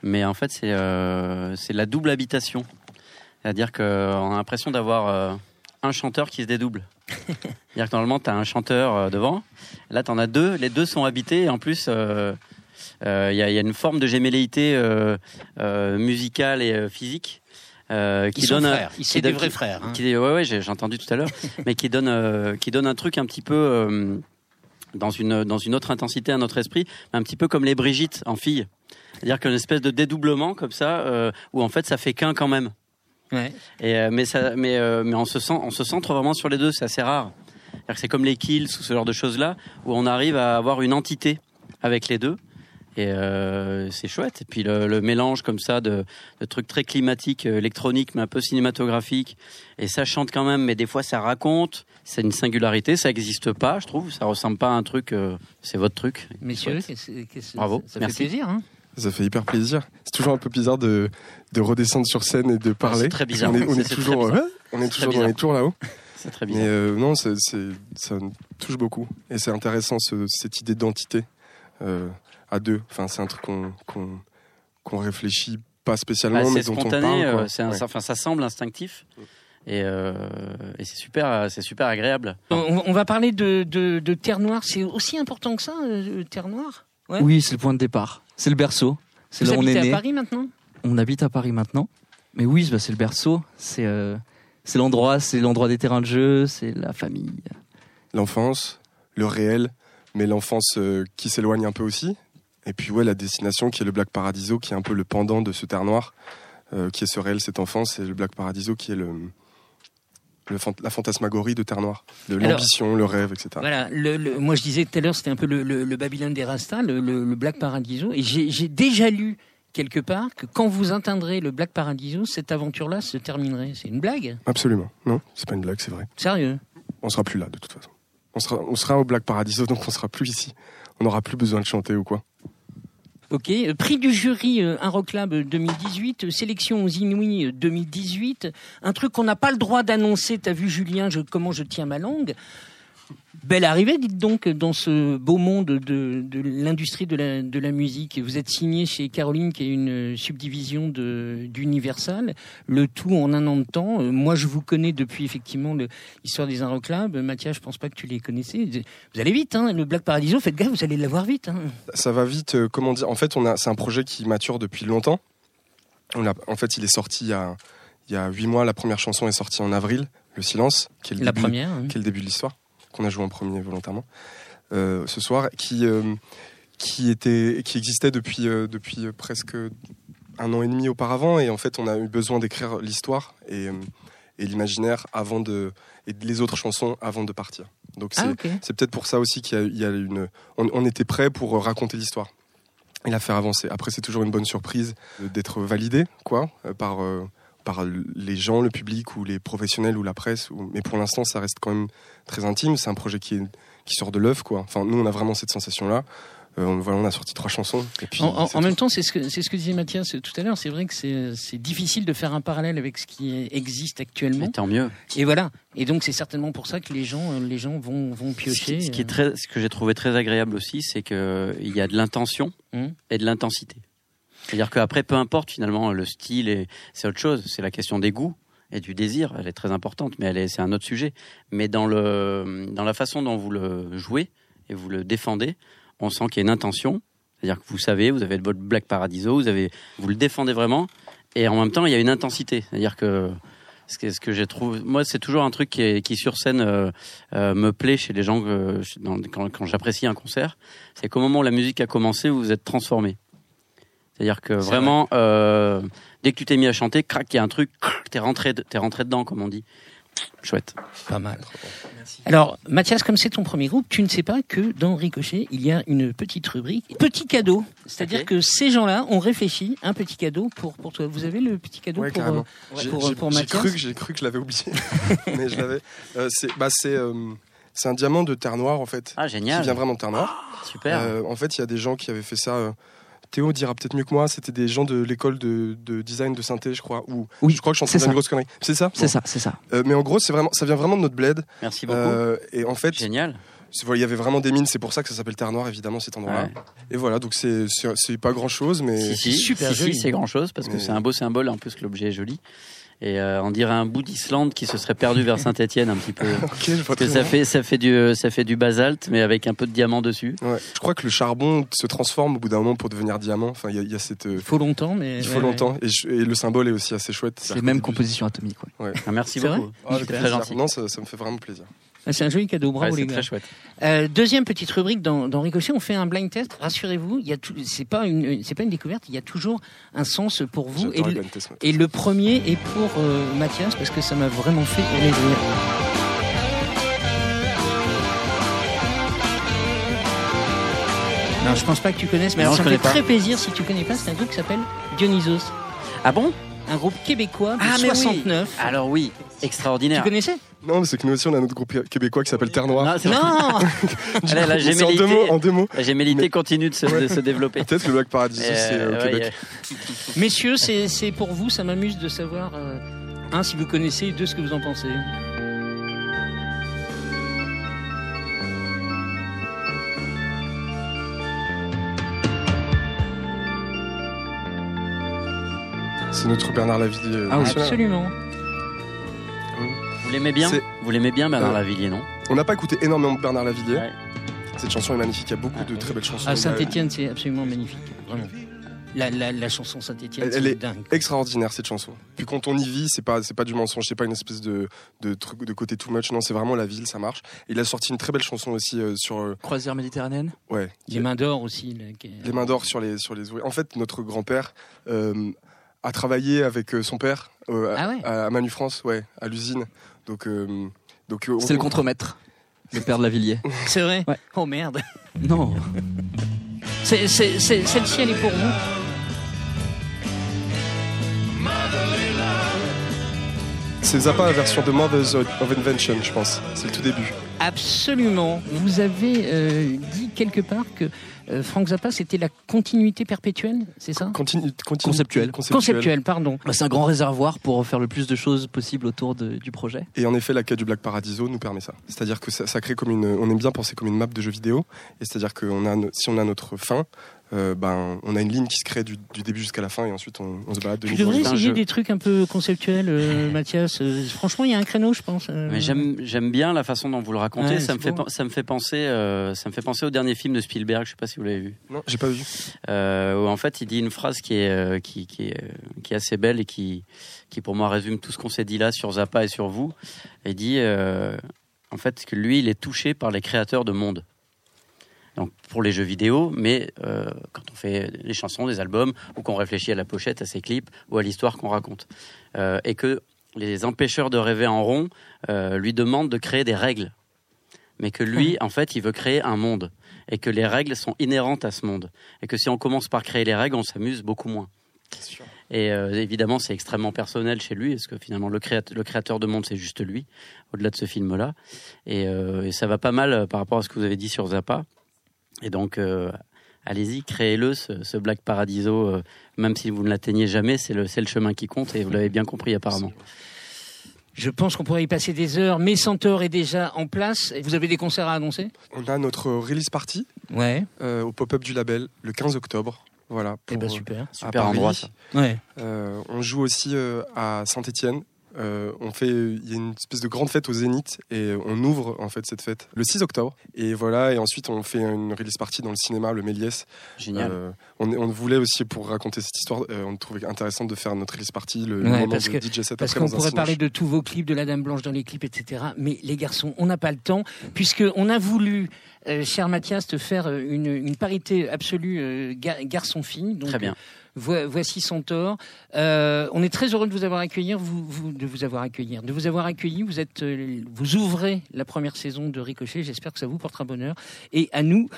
mais en fait, c'est euh, la double habitation. C'est-à-dire qu'on a l'impression d'avoir euh, un chanteur qui se dédouble. C'est-à-dire que normalement, tu as un chanteur devant. Là, tu en as deux. Les deux sont habités. Et en plus, il y, a, il y a une forme de gémelléité euh, euh, musicale et euh, physique. euh, qui Ils sont donne un- frères, ils- qui des vrais frères, hein. qui- ouais, ouais, j'ai entendu tout à l'heure, mais qui donne, euh, qui donne un truc un petit peu euh, dans une dans une autre intensité à notre esprit, un petit peu comme les Brigitte en fille. C'est-à-dire qu'une espèce de dédoublement comme ça, euh, où en fait ça fait qu'un quand même. Ouais. Et, euh, mais ça, mais, euh, mais on se sent, on se centre vraiment sur les deux, c'est assez rare. C'est comme les kills ou ce genre de choses là, où on arrive à avoir une entité avec les deux. Et euh, c'est chouette. Et puis le, le mélange comme ça de, de trucs très climatiques, euh, électroniques, mais un peu cinématographiques. Et ça chante quand même, mais des fois ça raconte. C'est une singularité, ça n'existe pas, je trouve. Ça ressemble pas à un truc. euh, c'est votre truc. Messieurs, Bravo, ça merci. fait plaisir. Hein? Ça fait hyper plaisir. C'est toujours un peu bizarre de, de redescendre sur scène et de parler. c'est très bizarre. On est, on toujours, ouais, on est toujours dans les tours là-haut. C'est très Mais bizarre. euh, non, c'est, c'est- ça me touche beaucoup. Et c'est intéressant ce- cette idée d'identité euh, à deux. Enfin, c'est un truc qu'on, qu'on, qu'on réfléchit pas spécialement, Bah, mais c'est dont on spontané, parle. euh, c'est Ouais. enfin, ça semble instinctif. Et, euh, et c'est super, c'est super agréable. on, on va parler de, de, de Terre Noire. C'est aussi important que ça, euh, Terre Noire? Ouais. Oui, c'est le point de départ. C'est le berceau. C'est Vous là où on habitez est à né. Paris maintenant? On habite à Paris maintenant. Mais oui, bah, c'est le berceau. C'est euh, c'est l'endroit, c'est l'endroit des terrains de jeu, c'est la famille. L'enfance, le réel, mais l'enfance euh, qui s'éloigne un peu aussi Et puis ouais, la destination qui est le Black Paradiso, qui est un peu le pendant de ce terre noir, euh, qui est ce réel, cet enfant, c'est le Black Paradiso qui est le, le fant- la fantasmagorie de terre noire, de l'ambition, le rêve, etc. Voilà, le, le- moi je disais tout à l'heure, c'était un peu le, Babylone des Rastas, le, Black Paradiso, et j'ai j'ai déjà lu quelque part que quand vous atteindrez le Black Paradiso, cette aventure-là se terminerait. C'est une blague? Absolument. Non, c'est pas une blague, c'est vrai. Sérieux? On sera plus là de toute façon. On sera, on sera au Black Paradiso, donc on sera plus ici. On n'aura plus besoin de chanter ou quoi. Ok, euh, prix du jury euh, Club 2018, euh, sélection aux Inouïs euh, 2018, un truc qu'on n'a pas le droit d'annoncer, t'as vu Julien, comment je tiens ma langue. Belle arrivée, dites donc, dans ce beau monde de, de l'industrie de la, de la musique. Vous êtes signé chez Caroline, qui est une subdivision d'Universal, le tout en un an de temps. Euh, Moi, je vous connais depuis effectivement l'histoire des Club. Mathias, je pense pas que tu les connaissais. Vous allez vite, hein, le Black Paradiso, faites gaffe, vous allez l'avoir vite. Hein. Ça va vite, euh, comment dire En fait, on a, c'est un projet qui mature depuis longtemps. On a, en fait, il est sorti il y a, il y a 8 mois. La première chanson est sortie en avril, Le Silence, qui est le La début, première. hein. qui est le début de l'histoire, qu'on a joué en premier volontairement euh, ce soir, qui, euh, qui, était, qui existait depuis, euh, depuis presque un an et demi auparavant. Et en fait, on a eu besoin d'écrire l'histoire et, et l'imaginaire avant de, et les autres chansons avant de partir. Donc c'est, Ah, c'est peut-être pour ça aussi qu'il y a, il y a une. On, on était prêt pour raconter l'histoire et la faire avancer. Après, c'est toujours une bonne surprise d'être validé, quoi, par par les gens, le public ou les professionnels ou la presse. Ou... Mais pour l'instant, ça reste quand même très intime. C'est un projet qui est qui sort de l'œuf, quoi. Enfin, nous, on a vraiment cette sensation-là. Euh, on, voilà, on a sorti trois chansons. Et puis, En, même temps, c'est ce que c'est ce que disait Mathias tout à l'heure. C'est vrai que c'est c'est difficile de faire un parallèle avec ce qui existe actuellement. Mais tant mieux. Et voilà. Et donc c'est certainement pour ça que les gens les gens vont vont Ce piocher. qui, ce qui est euh, très, ce que j'ai trouvé très agréable aussi, c'est que il y a de l'intention Mhm. et de l'intensité. C'est-à-dire qu'après, peu importe finalement le style, c'est autre chose. C'est la question des goûts et du désir. Elle est très importante, mais elle est, c'est un autre sujet. Mais dans le, dans la façon dont vous le jouez et vous le défendez, on sent qu'il y a une intention. C'est-à-dire que vous savez, vous avez votre Black Paradiso, vous avez, vous le défendez vraiment, et en même temps, il y a une intensité. C'est-à-dire que ce que, j'ai trouvé, moi, c'est toujours un truc qui, qui sur scène euh, euh, me plaît chez les gens quand, quand j'apprécie un concert, c'est qu'au moment où la musique a commencé, vous vous êtes transformé. C'est-à-dire que vraiment, euh, dès que tu t'es mis à chanter, crac, il y a un truc, t'es rentré, t'es rentré dedans, comme on dit. Chouette. pas mal. Alors Mathias, comme c'est ton premier groupe, tu ne sais pas que dans Ricochet, il y a une petite rubrique petit cadeau. C'est-à-dire que ces gens-là ont réfléchi un petit cadeau pour pour toi. Vous avez le petit cadeau Ouais, pour euh, J'ai- pour, j'ai- pour j'ai Mathias cru que j'ai cru que je l'avais oublié, mais je l'avais. Euh, c'est bah c'est euh, c'est un diamant de terre noire en fait, Ah, qui génial. vient vraiment de terre noire. Super. Euh, en fait, il y a des gens qui avaient fait ça. euh, Théo dira peut-être mieux que moi. C'était des gens de l'école de, de design de synthé, je crois. Ou Oui, je crois que je suis en train c'est de dire une ça. grosse connerie. C'est ça? C'est Bon. ça, c'est ça. Euh, mais en gros, c'est vraiment, ça vient vraiment de notre bled. Merci beaucoup. Euh, et en fait, Génial. voilà, il y avait vraiment des mines. C'est pour ça que ça s'appelle Terre Noire, évidemment, cet endroit-là. Ouais. Et voilà, donc c'est pas grand chose, mais Si, si, super si, si, joli. c'est grand chose parce que Mais- c'est un beau symbole en plus que l'objet est joli. Et euh, on dirait un bout d'Islande qui se serait perdu vers Saint-Étienne un petit peu. je Parce que ça bien. fait, ça fait du, ça fait du basalte, mais avec un peu de diamant dessus. Ouais. Je crois que le charbon se transforme au bout d'un moment pour devenir diamant. Enfin, il y, a- il y a cette. euh, Il faut longtemps, mais il faut ouais, ouais. longtemps. Et, je- et le symbole est aussi assez chouette. C'est les mêmes compositions atomiques. Ouais. Ah, merci beaucoup. Ah, très très gentil. Non, ça, ça me fait vraiment plaisir. Ah, C'est un joli cadeau, bravo Ouais, les gars. très chouette. Euh, deuxième petite rubrique dans, dans Ricochet, on fait un blind test. Rassurez-vous, il y a c'est pas une, c'est pas une découverte. Il y a toujours un sens pour vous. Et le, et premier est pour euh, Mathias parce que ça m'a vraiment fait rire. Non, je pense pas que tu connaisses, mais Non, alors ça je me fait pas. très plaisir si tu connais pas. C'est un groupe qui s'appelle Dionysos, Ah bon? Un groupe québécois de Ah, mais oui. 69. Alors oui, Tu extraordinaire. connaissais? Non, mais c'est que nous aussi, on a notre groupe québécois qui s'appelle Terre Noire. Non, c'est- Non. La c'est en deux mots. En deux mots. La gémellité Mais- continue de se, de se développer. Peut-être le Black Paradiso, Euh, c'est euh, au ouais, Québec. Messieurs, c'est pour vous. Ça m'amuse de savoir euh, un si vous connaissez, et deux ce que vous en pensez. C'est notre Bernard Lavillier. euh, Ah oui. Absolument. Vous l'aimez bien C'est- Vous l'aimez bien, Bernard Euh, Lavillier, non On n'a pas écouté énormément de Bernard Lavillier. Ouais. Cette chanson est magnifique. Il y a beaucoup Ah, de très belles chansons. À Il y a- Saint-Etienne, c'est absolument magnifique. Vraiment. La, la, la chanson Saint-Etienne, Elle- est dingue. Extraordinaire cette chanson. Puis quand on y vit, c'est pas c'est pas du mensonge, c'est pas une espèce de de truc de côté too much. Non, c'est vraiment la ville, ça marche. Il a sorti une très belle chanson aussi euh, sur euh, Croisière méditerranéenne. ouais Les mains d'or aussi. là, qui est- les mains d'or sur les sur les ouvriers. En fait, notre grand-père euh, a travaillé avec son père euh, Ah ouais à, à Manu France, ouais, à l'usine. Donc euh, donc euh, C'est le contremaître. Le père de la Villiers. C'est vrai Ouais. Oh merde. Non. C'est- c'est- c'est- Celle-ci, elle est pour vous. C'est Zappa la version de Mothers of Invention, je pense. C'est le tout début. Absolument. Vous avez euh, dit quelque part que euh, Frank Zappa, c'était la continuité perpétuelle, c'est ça? Continue, continue, Conceptuel. Conceptuelle, pardon. Bah, C'est un grand réservoir pour faire le plus de choses possible autour de- du projet. Et en effet, la quête du Black Paradiso nous permet ça. C'est-à-dire que ça, ça crée comme une, on aime bien penser comme une map de jeu vidéo. Et c'est-à-dire que on a, si on a notre fin, euh, ben, on a une ligne qui se crée du, du début jusqu'à la fin, et ensuite on, on se balade de Tu devrais essayer jeu. des trucs un peu conceptuels, euh, Mathias. Euh, franchement, il y a un créneau, je pense. euh. Mais j'aime j'aime bien la façon dont vous le racontez. Ouais, ça me fait beau. pen- ça me fait penser euh, ça me fait penser au dernier film de Spielberg. Je sais pas si vous l'avez vu. Non, j'ai pas vu. Euh, où en fait il dit une phrase qui est euh, qui qui est, qui est assez belle et qui qui pour moi résume tout ce qu'on s'est dit là sur Zappa et sur vous. Il dit euh, en fait que lui il est touché par les créateurs de monde. Donc pour les jeux vidéo, mais euh, quand on fait des chansons, des albums, ou qu'on réfléchit à la pochette, à ses clips, ou à l'histoire qu'on raconte, Euh, et que les empêcheurs de rêver en rond euh, lui demandent de créer des règles, mais que lui, en fait, il veut créer un monde, et que les règles sont inhérentes à ce monde, et que si on commence par créer les règles, on s'amuse beaucoup moins. Et euh, évidemment, c'est extrêmement personnel chez lui, parce que finalement, le, créateur, le créateur de monde, c'est juste lui, au-delà de ce film-là. Et, euh, et ça va pas mal par rapport à ce que vous avez dit sur Zappa. Et donc, euh, allez-y, créez-le, ce, ce Black Paradiso, euh, même si vous ne l'atteignez jamais, c'est le, chemin qui compte, et vous l'avez bien compris apparemment. Je pense qu'on pourrait y passer des heures, mais Centaure est déjà en place. Vous avez des concerts à annoncer? On a notre release party Ouais. euh, au pop-up du label le 15 octobre. Voilà. Eh ben pour, euh, super. à Super Paris. endroit, ça. Ouais. Euh, on joue aussi euh, à Saint-Étienne. On fait, il y a une espèce de grande fête au Zénith et on ouvre en fait cette fête le 6 octobre. Et voilà, et ensuite on fait une release party dans le cinéma, le Méliès. Génial. Euh, on, on voulait aussi pour raconter cette histoire, euh, on trouvait intéressant de faire notre release party, le, Ouais, moment parce de que- DJ set Parce qu'on pourrait parler de tous vos clips, de la Dame Blanche dans les clips, etc. Mais les garçons, on n'a pas le temps, puisque on a voulu, euh, cher Mathias, te faire euh, une, une parité absolue euh, ga- garçon-fille. Donc, Très bien. Vo- voici Centaure. Euh, on est très heureux de vous avoir accueilli, vous, vous- de vous avoir accueilli, de vous avoir accueilli. Vous êtes, euh, vous ouvrez la première saison de Ricochet. J'espère que ça vous portera bonheur et à nous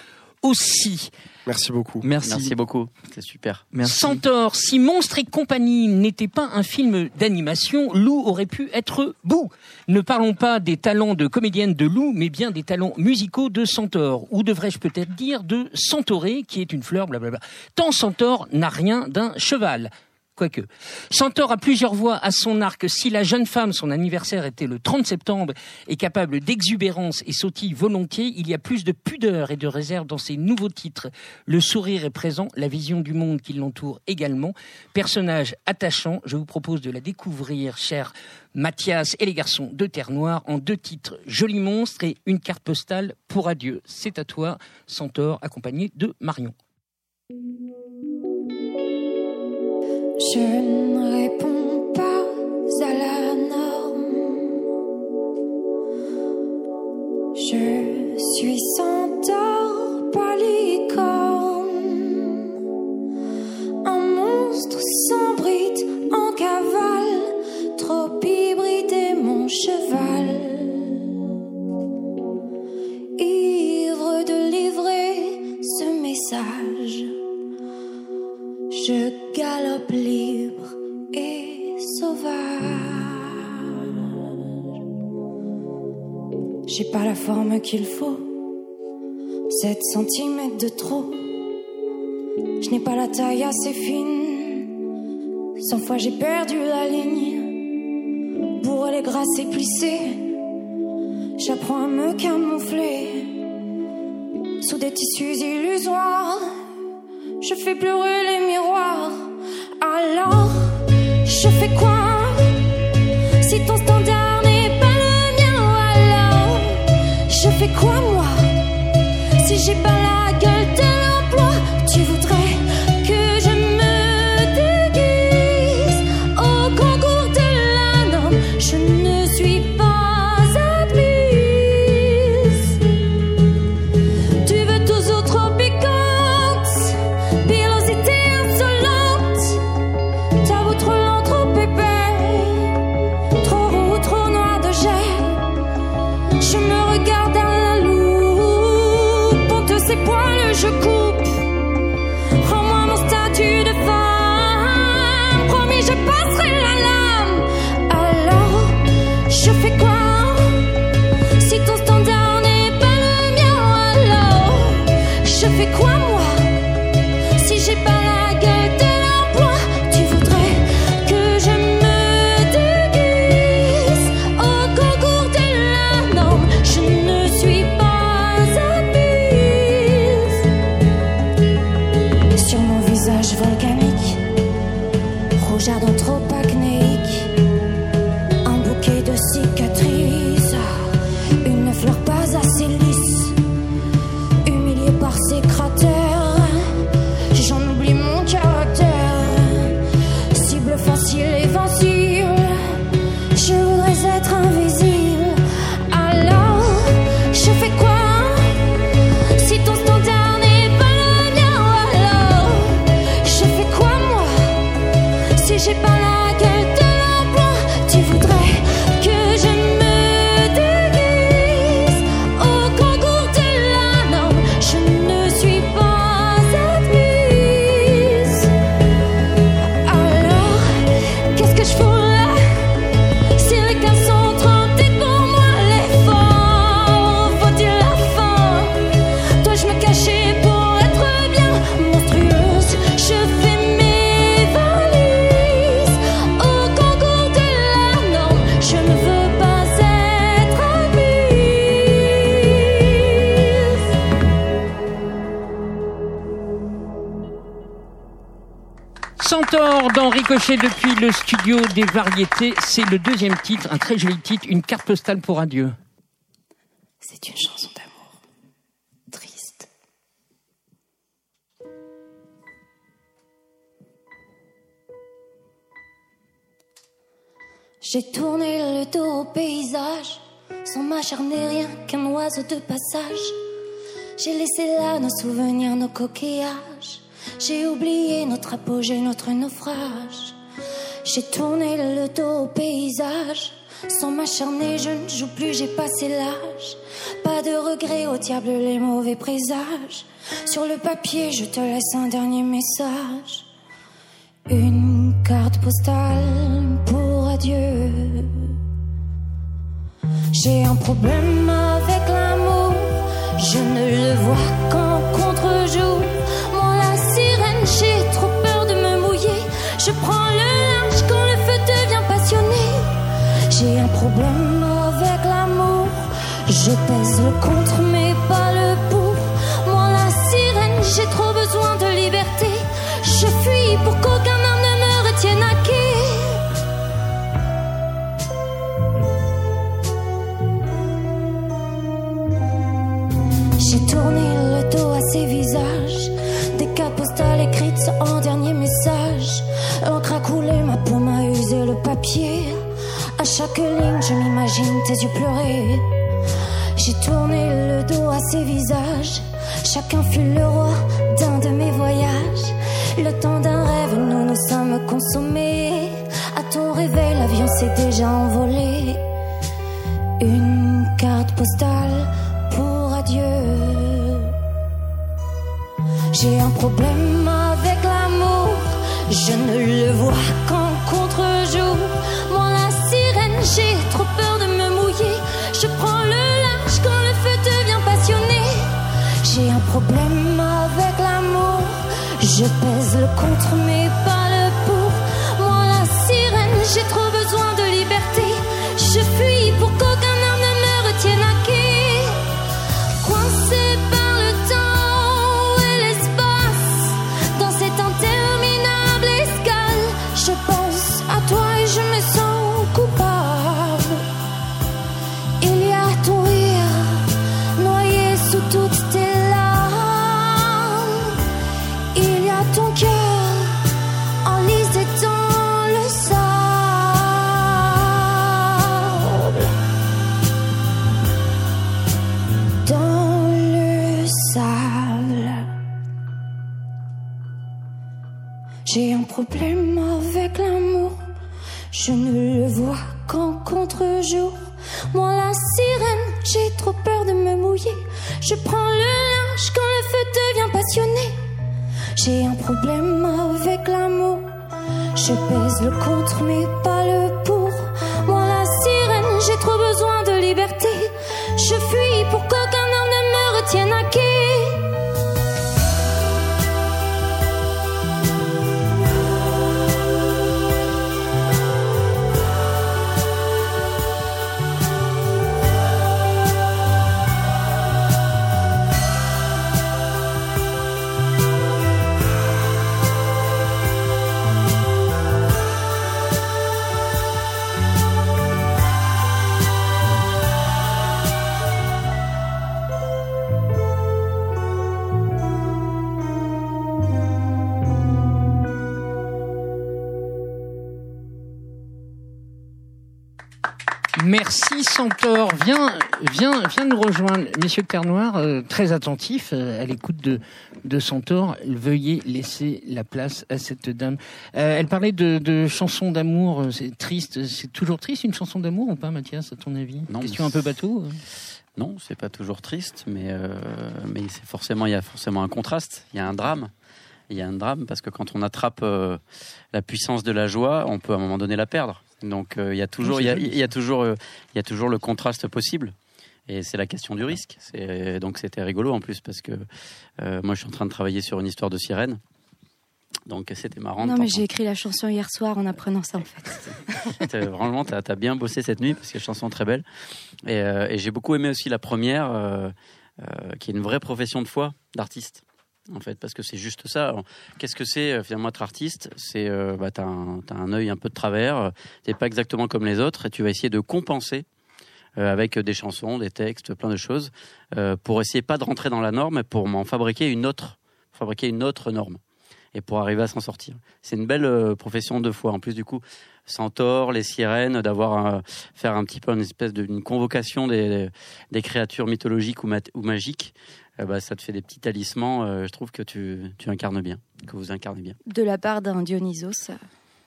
aussi. Merci beaucoup. Merci. Merci beaucoup, c'est super. Merci. Centaure, si Monstre et compagnie n'était pas un film d'animation, Lou aurait pu être Bou. Ne parlons pas des talents de comédienne de Lou, mais bien des talents musicaux de Centaure. Ou devrais-je peut-être dire de Centauré, qui est une fleur, blablabla. Tant Centaure n'a rien d'un cheval. Quoique. Centaure a plusieurs voix à son arc. Si la jeune femme, son anniversaire était le 30 septembre, est capable d'exubérance et sautille volontiers, il y a plus de pudeur et de réserve dans ses nouveaux titres. Le sourire est présent, la vision du monde qui l'entoure également. Personnage attachant, je vous propose de la découvrir, cher Mathias et les garçons de Terre Noire, en deux titres, Joli monstre et une carte postale pour adieu. C'est à toi, Centaure, accompagné de Marion. Je ne réponds pas à la norme. Je suis centaure, pas licorne. Un monstre sans bride en cavale, trop hybridé mon cheval. Ivre de livrer ce message. J'ai pas la forme qu'il faut, 7 centimètres de trop. Je n'ai pas la taille assez fine, 100 fois j'ai perdu la ligne. Pour les grâces et j'apprends à me camoufler sous des tissus illusoires. Je fais pleurer les miroirs. Alors, je fais quoi? Si ton standard fais quoi moi. Si j'ai pas la gueule de Centaure dans Ricochet depuis le studio des variétés. C'est le deuxième titre, un très joli titre, une carte postale pour adieu. C'est une chanson d'amour. Triste. J'ai tourné le dos au paysage, sans m'acharner rien qu'un oiseau de passage. J'ai laissé là nos souvenirs, nos coquillages. J'ai oublié notre apogée, notre naufrage. J'ai tourné le dos au paysage. Sans m'acharner, je ne joue plus, j'ai passé l'âge. Pas de regret, au diable les mauvais présages. Sur le papier, je te laisse un dernier message. Une carte postale pour adieu. J'ai un problème avec l'amour. Je ne le vois qu'en contre-jour. J'ai trop peur de me mouiller. Je prends le linge quand le feu devient passionné. J'ai un problème avec l'amour. Je pèse le contre, mais pas le pour. Moi, la sirène, j'ai trop besoin de liberté. Je fuis pour qu'aucun homme ne me retienne à quai. J'ai tourné le dos à ces visages, papier. À chaque ligne, je m'imagine tes yeux pleurer. J'ai tourné le dos à ces visages. Chacun fut le roi d'un de mes voyages. Le temps d'un rêve, nous nous sommes consommés. À ton réveil, l'avion s'est déjà envolé. Une carte postale pour adieu. J'ai un problème avec l'amour. Je ne le vois qu'en contre-jour. Je pèse le contre, mais pas le pour. Moi, la sirène, j'ai trop besoin de liberté. Je fuis pour qu'aucun homme ne me retienne à Problème avec l'amour. Je ne le vois qu'en contre-jour. Moi, la sirène, j'ai trop peur de me mouiller. Je prends le linge quand le feu devient passionné. J'ai un problème avec l'amour. Je pèse le contre, mais pas le Merci Centaure. Viens, viens, viens nous rejoindre. Messieurs de Terre Noire, euh, très attentifs euh, à l'écoute de, de Centaure. Veuillez laisser la place à cette dame. Euh, elle parlait de, de chansons d'amour. C'est triste. C'est toujours triste une chanson d'amour ou pas, Mathias, à ton avis? Non, Question un peu bateau. Non, c'est pas toujours triste, mais mais c'est forcément il y a forcément un contraste, il y a un drame, il y a un drame parce que quand on attrape la puissance de la joie, on peut à un moment donné la perdre. Donc euh, il y a toujours il y a, il y a toujours euh, il y a toujours le contraste possible. Et c'est la question du risque. C'est donc c'était rigolo en plus parce que euh, moi je suis en train de travailler sur une histoire de sirène. Donc c'était marrant. Non, mais j'ai écrit la chanson hier soir en apprenant ça, en fait. Vraiment, t'as as bien bossé cette nuit parce que la chanson est très belle. Et, euh, et j'ai beaucoup aimé aussi la première, euh, euh, qui est une vraie profession de foi d'artiste. En fait, parce que c'est juste ça. Qu'est-ce que c'est euh, finalement être artiste? C'est euh, bah, t'as un, t'as un œil un peu de travers. euh, T'es pas exactement comme les autres et tu vas essayer de compenser euh, avec des chansons, des textes, plein de choses pour essayer pas de rentrer dans la norme, mais pour m'en fabriquer une autre, fabriquer une autre norme et pour arriver à s'en sortir. C'est une belle profession de foi. En plus, du coup, Centaure, les sirènes, d'avoir faire un petit peu une espèce d'une convocation des, créatures mythologiques ou magiques, euh, bah, ça te fait des petits talismans. euh, je trouve que tu, tu incarnes bien, que vous incarnez bien. De la part d'un Dionysos, ça,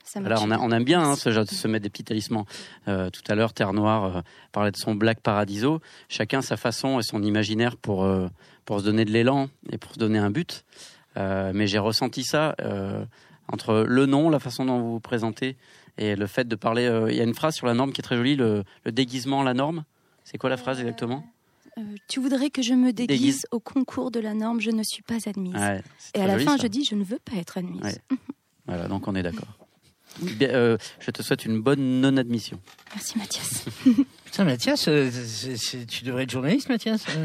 ça Là, on, a- on aime bien hein, ce se mettre des petits talismans. Euh, tout à l'heure, Terre Noire euh, parlait de son Black Paradiso. Chacun sa façon et son imaginaire pour, pour se donner de l'élan et pour se donner un but. Mais j'ai ressenti ça entre le nom, la façon dont vous vous présentez et le fait de parler. Il y a une phrase sur la norme qui est très jolie le, le déguisement, la norme. C'est quoi la phrase exactement? Euh, tu voudrais que je me déguise, Déguise. au concours de la norme, je ne suis pas admise. Ouais, Et à la joli, fin, ça. je dis, je ne veux pas être admise. Ouais. Voilà, donc on est d'accord. Bien, euh, je te souhaite une bonne non-admission. Merci Mathias. Putain, Mathias, euh, tu devrais être journaliste, Mathias.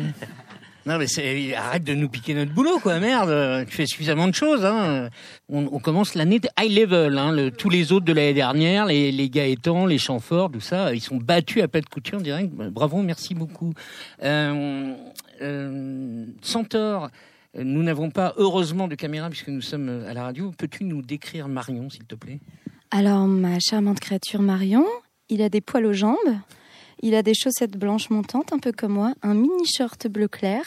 Non, mais arrête de nous piquer notre boulot, quoi. Merde, tu fais suffisamment de choses. Hein. On, commence l'année high level. Hein. Le- tous les autres de l'année dernière, les, les Gaëtans, les Chamforts, tout ça, ils sont battus à plat de couture direct. Bravo, merci beaucoup. Euh, euh, Centaure, nous n'avons pas heureusement de caméra puisque nous sommes à la radio. Peux-tu nous décrire Marion, s'il te plaît? Alors, ma charmante créature Marion, il a des poils aux jambes, il a des chaussettes blanches montantes, un peu comme moi, un mini short bleu clair,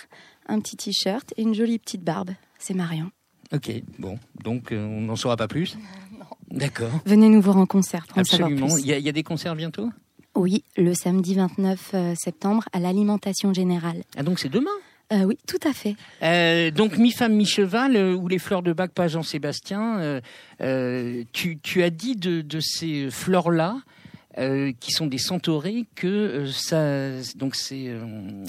un petit t-shirt et une jolie petite barbe. C'est Marion. Ok, bon, donc euh, on n'en saura pas plus. D'accord. Venez nous voir en concert pour en savoir Absolument. plus. Il y, a, il y a des concerts bientôt? Oui, le samedi 29 euh, septembre à l'alimentation générale. Ah donc c'est demain? Euh, oui, tout à fait. Euh, donc mi-femme, mi-cheval, euh, ou les fleurs de bac pas Jean-Sébastien, euh, euh, tu, tu as dit de, de ces fleurs-là, euh, qui sont des centaurées, que euh, ça... Donc c'est... euh,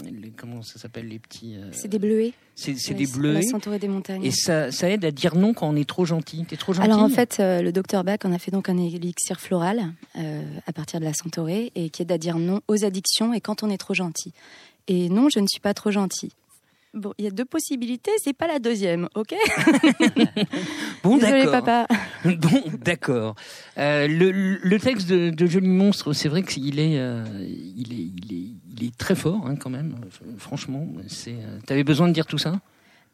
les- comment ça s'appelle les petits... C'est des bleuets. c'est des bleuets. La centaurée des montagnes. Et ça, ça aide à dire non quand on est trop gentil. T'es trop gentil Alors en fait, le docteur Bach en a fait donc un élixir floral à partir de la centaurée et qui aide à dire non aux addictions et quand on est trop gentil. Et non, je ne suis pas trop gentil. Bon, il y a deux possibilités, c'est pas la deuxième, ok Bon, Désolé d'accord. papa. Bon, d'accord. Euh, le, le texte de, de Joli Monstre, c'est vrai qu'il est, euh, il est, il est, il est très fort hein, quand même. Franchement, c'est. euh, T'avais besoin de dire tout ça?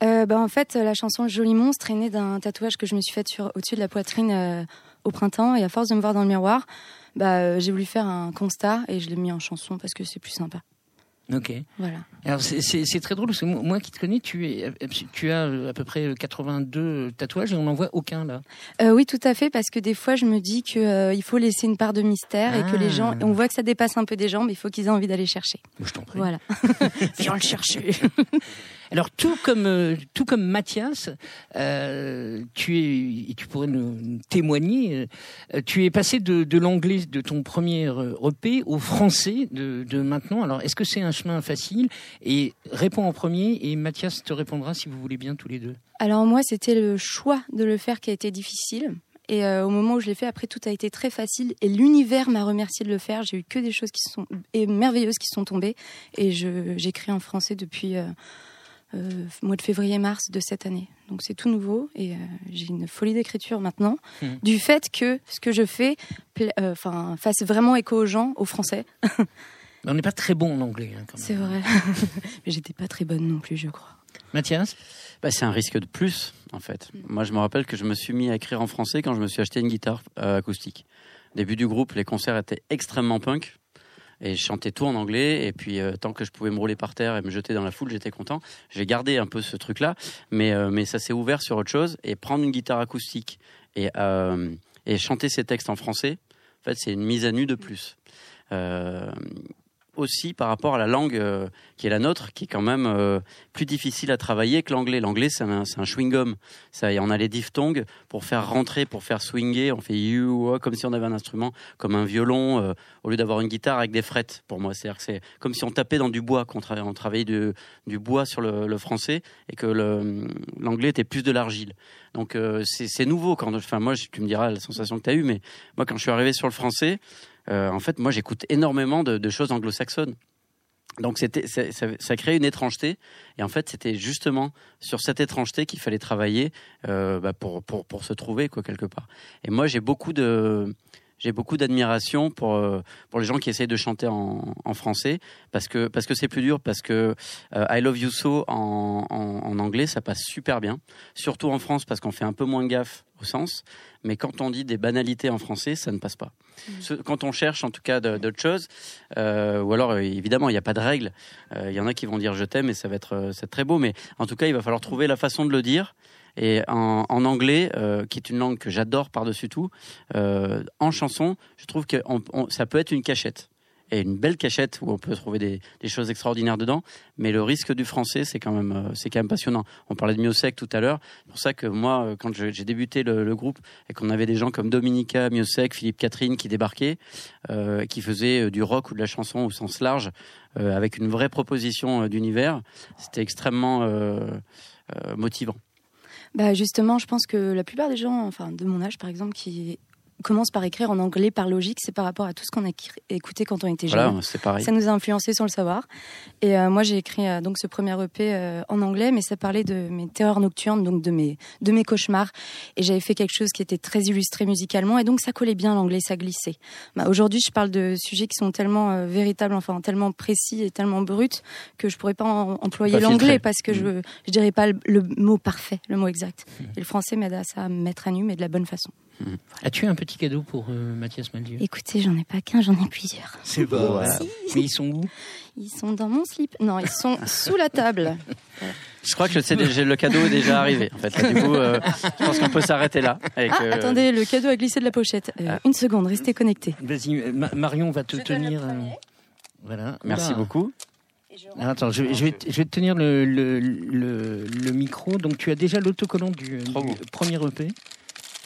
Euh, bah, en fait, la chanson Joli monstre est née d'un tatouage que je me suis fait sur, au-dessus de la poitrine euh, au printemps et à force de me voir dans le miroir, bah, euh, j'ai voulu faire un constat et je l'ai mis en chanson parce que c'est plus sympa. Ok. Voilà. Alors c'est- très drôle parce que moi, qui te connais, tu, es, tu as euh, à peu près 82 tatouages et on n'en voit aucun là. Euh, oui, tout à fait, parce que des fois, je me dis que euh, il faut laisser une part de mystère et que les gens, Ah. on voit que ça dépasse un peu des jambes, il faut qu'ils aient envie d'aller chercher. Je t'en prie. Voilà. Viens le chercher. Alors tout comme euh, tout comme Mathias, euh, tu es tu pourrais nous, témoigner. euh, tu es passé de, l'anglais de ton premier EP au français de, maintenant. Alors est-ce que c'est un chemin facile? Et réponds en premier et Mathias te répondra si vous voulez bien tous les deux. Alors moi, c'était le choix de le faire qui a été difficile. Et au moment où je l'ai fait, après tout a été très facile. Et l'univers m'a remercié de le faire. J'ai eu que des choses qui sont et merveilleuses qui sont tombées. Et j'écris en français depuis euh, mois de février-mars de cette année. Donc c'est tout nouveau et euh, j'ai une folie d'écriture maintenant. Mhm. Du fait que ce que je fais, euh, enfin, fasse vraiment écho aux gens, aux Français. Mais on n'est pas très bon en anglais. hein, quand même. C'est vrai. Mais j'étais pas très bonne non plus, je crois. Mathias? Bah, c'est un risque de plus, en fait. Moi, je me rappelle que je me suis mis à écrire en français quand je me suis acheté une guitare euh, acoustique. Début du groupe, les concerts étaient extrêmement punk. Et je chantais tout en anglais. Et puis, euh, tant que je pouvais me rouler par terre et me jeter dans la foule, j'étais content. J'ai gardé un peu ce truc-là. Mais, euh, mais ça s'est ouvert sur autre chose. Et prendre une guitare acoustique et, euh, et chanter ces textes en français, en fait, c'est une mise à nu de plus. Aussi par rapport à la langue euh, qui est la nôtre, qui est quand même euh, plus difficile à travailler que l'anglais. L'anglais, c'est un, un chewing-gum. On a les diphtongues pour faire rentrer, pour faire swinger. On fait you, comme si on avait un instrument, comme un violon, euh, au lieu d'avoir une guitare avec des frettes. Pour moi, c'est-à-dire que c'est comme si on tapait dans du bois, qu'on tra- on travaillait du, du bois sur le, le français et que l'anglais était plus de l'argile. Donc euh, c'est nouveau. Quand, enfin, moi, tu me diras la sensation que tu as eue, mais moi, quand je suis arrivé sur le français, en fait, moi, j'écoute énormément de, de choses anglo-saxonnes. Donc c'était, ça, ça, ça crée une étrangeté, et en fait c'était justement sur cette étrangeté qu'il fallait travailler euh, bah, pour, pour, pour se trouver quoi quelque part. Et moi j'ai beaucoup de j'ai beaucoup d'admiration pour euh, pour les gens qui essayent de chanter en, en français parce que parce que c'est plus dur parce que euh, I Love You So en, en, en anglais ça passe super bien. Surtout en France parce qu'on fait un peu moins gaffe au sens. Mais quand on dit des banalités en français ça ne passe pas. Ce- quand on cherche en tout cas d'autres choses euh, ou alors évidemment il n'y a pas de règle Euh, il y en a qui vont dire je t'aime et ça va être c'est très beau. Mais en tout cas il va falloir trouver la façon de le dire et en, en anglais, euh, qui est une langue que j'adore par-dessus tout, euh, en chanson, je trouve que on- ça peut être une cachette. Et une belle cachette où on peut trouver des, des choses extraordinaires dedans. Mais le risque du français, c'est quand même, euh, c'est quand même passionnant. On parlait de Miosec tout à l'heure. C'est pour ça que moi, euh, quand j'ai débuté le, le groupe et qu'on avait des gens comme Dominica, Miosec, Philippe Catherine qui débarquaient, euh, qui faisaient euh, du rock ou de la chanson au sens large, euh, avec une vraie proposition d'univers, c'était extrêmement euh, motivant. Bah justement, je pense que la plupart des gens, enfin de mon âge par exemple, qui commencent par écrire en anglais par logique, c'est par rapport à tout ce qu'on a écouté quand on était jeune. Voilà, c'est pareil. Ça nous a influencé sans le savoir. Et euh, moi, j'ai écrit euh, donc ce premier EP euh, en anglais, mais ça parlait de mes terreurs nocturnes, donc de mes de mes cauchemars. Et j'avais fait quelque chose qui était très illustré musicalement, et donc ça collait bien l'anglais, ça glissait. Bah, Aujourd'hui, je parle de sujets qui sont tellement véritables, enfin tellement précis et tellement bruts que je pourrais pas en- employer l'anglais parce que je je dirais pas le, le mot parfait, le mot exact. Et le français m'aide à ça, à me mettre à nu, mais de la bonne façon. As-tu un petit cadeau pour euh, Mathias Maldieu? Écoutez, j'en ai pas qu'un, j'en ai plusieurs. C'est beau. Voilà. Mais ils sont où? Ils sont dans mon slip. Non, ils sont sous la table. Je crois que déjà- le cadeau est déjà arrivé. En fait, Là, du coup, euh, je pense qu'on peut s'arrêter là. Ah, que- attendez, le cadeau a glissé de la pochette. Euh, Ah. Une seconde, restez connectés. Vas-y, euh, Ma- Marion va te tenir. euh, Voilà. Merci beaucoup. Attends, je, je vais, te- je vais te tenir le, le, le, le micro. Donc, tu as déjà l'autocollant du, du premier EP.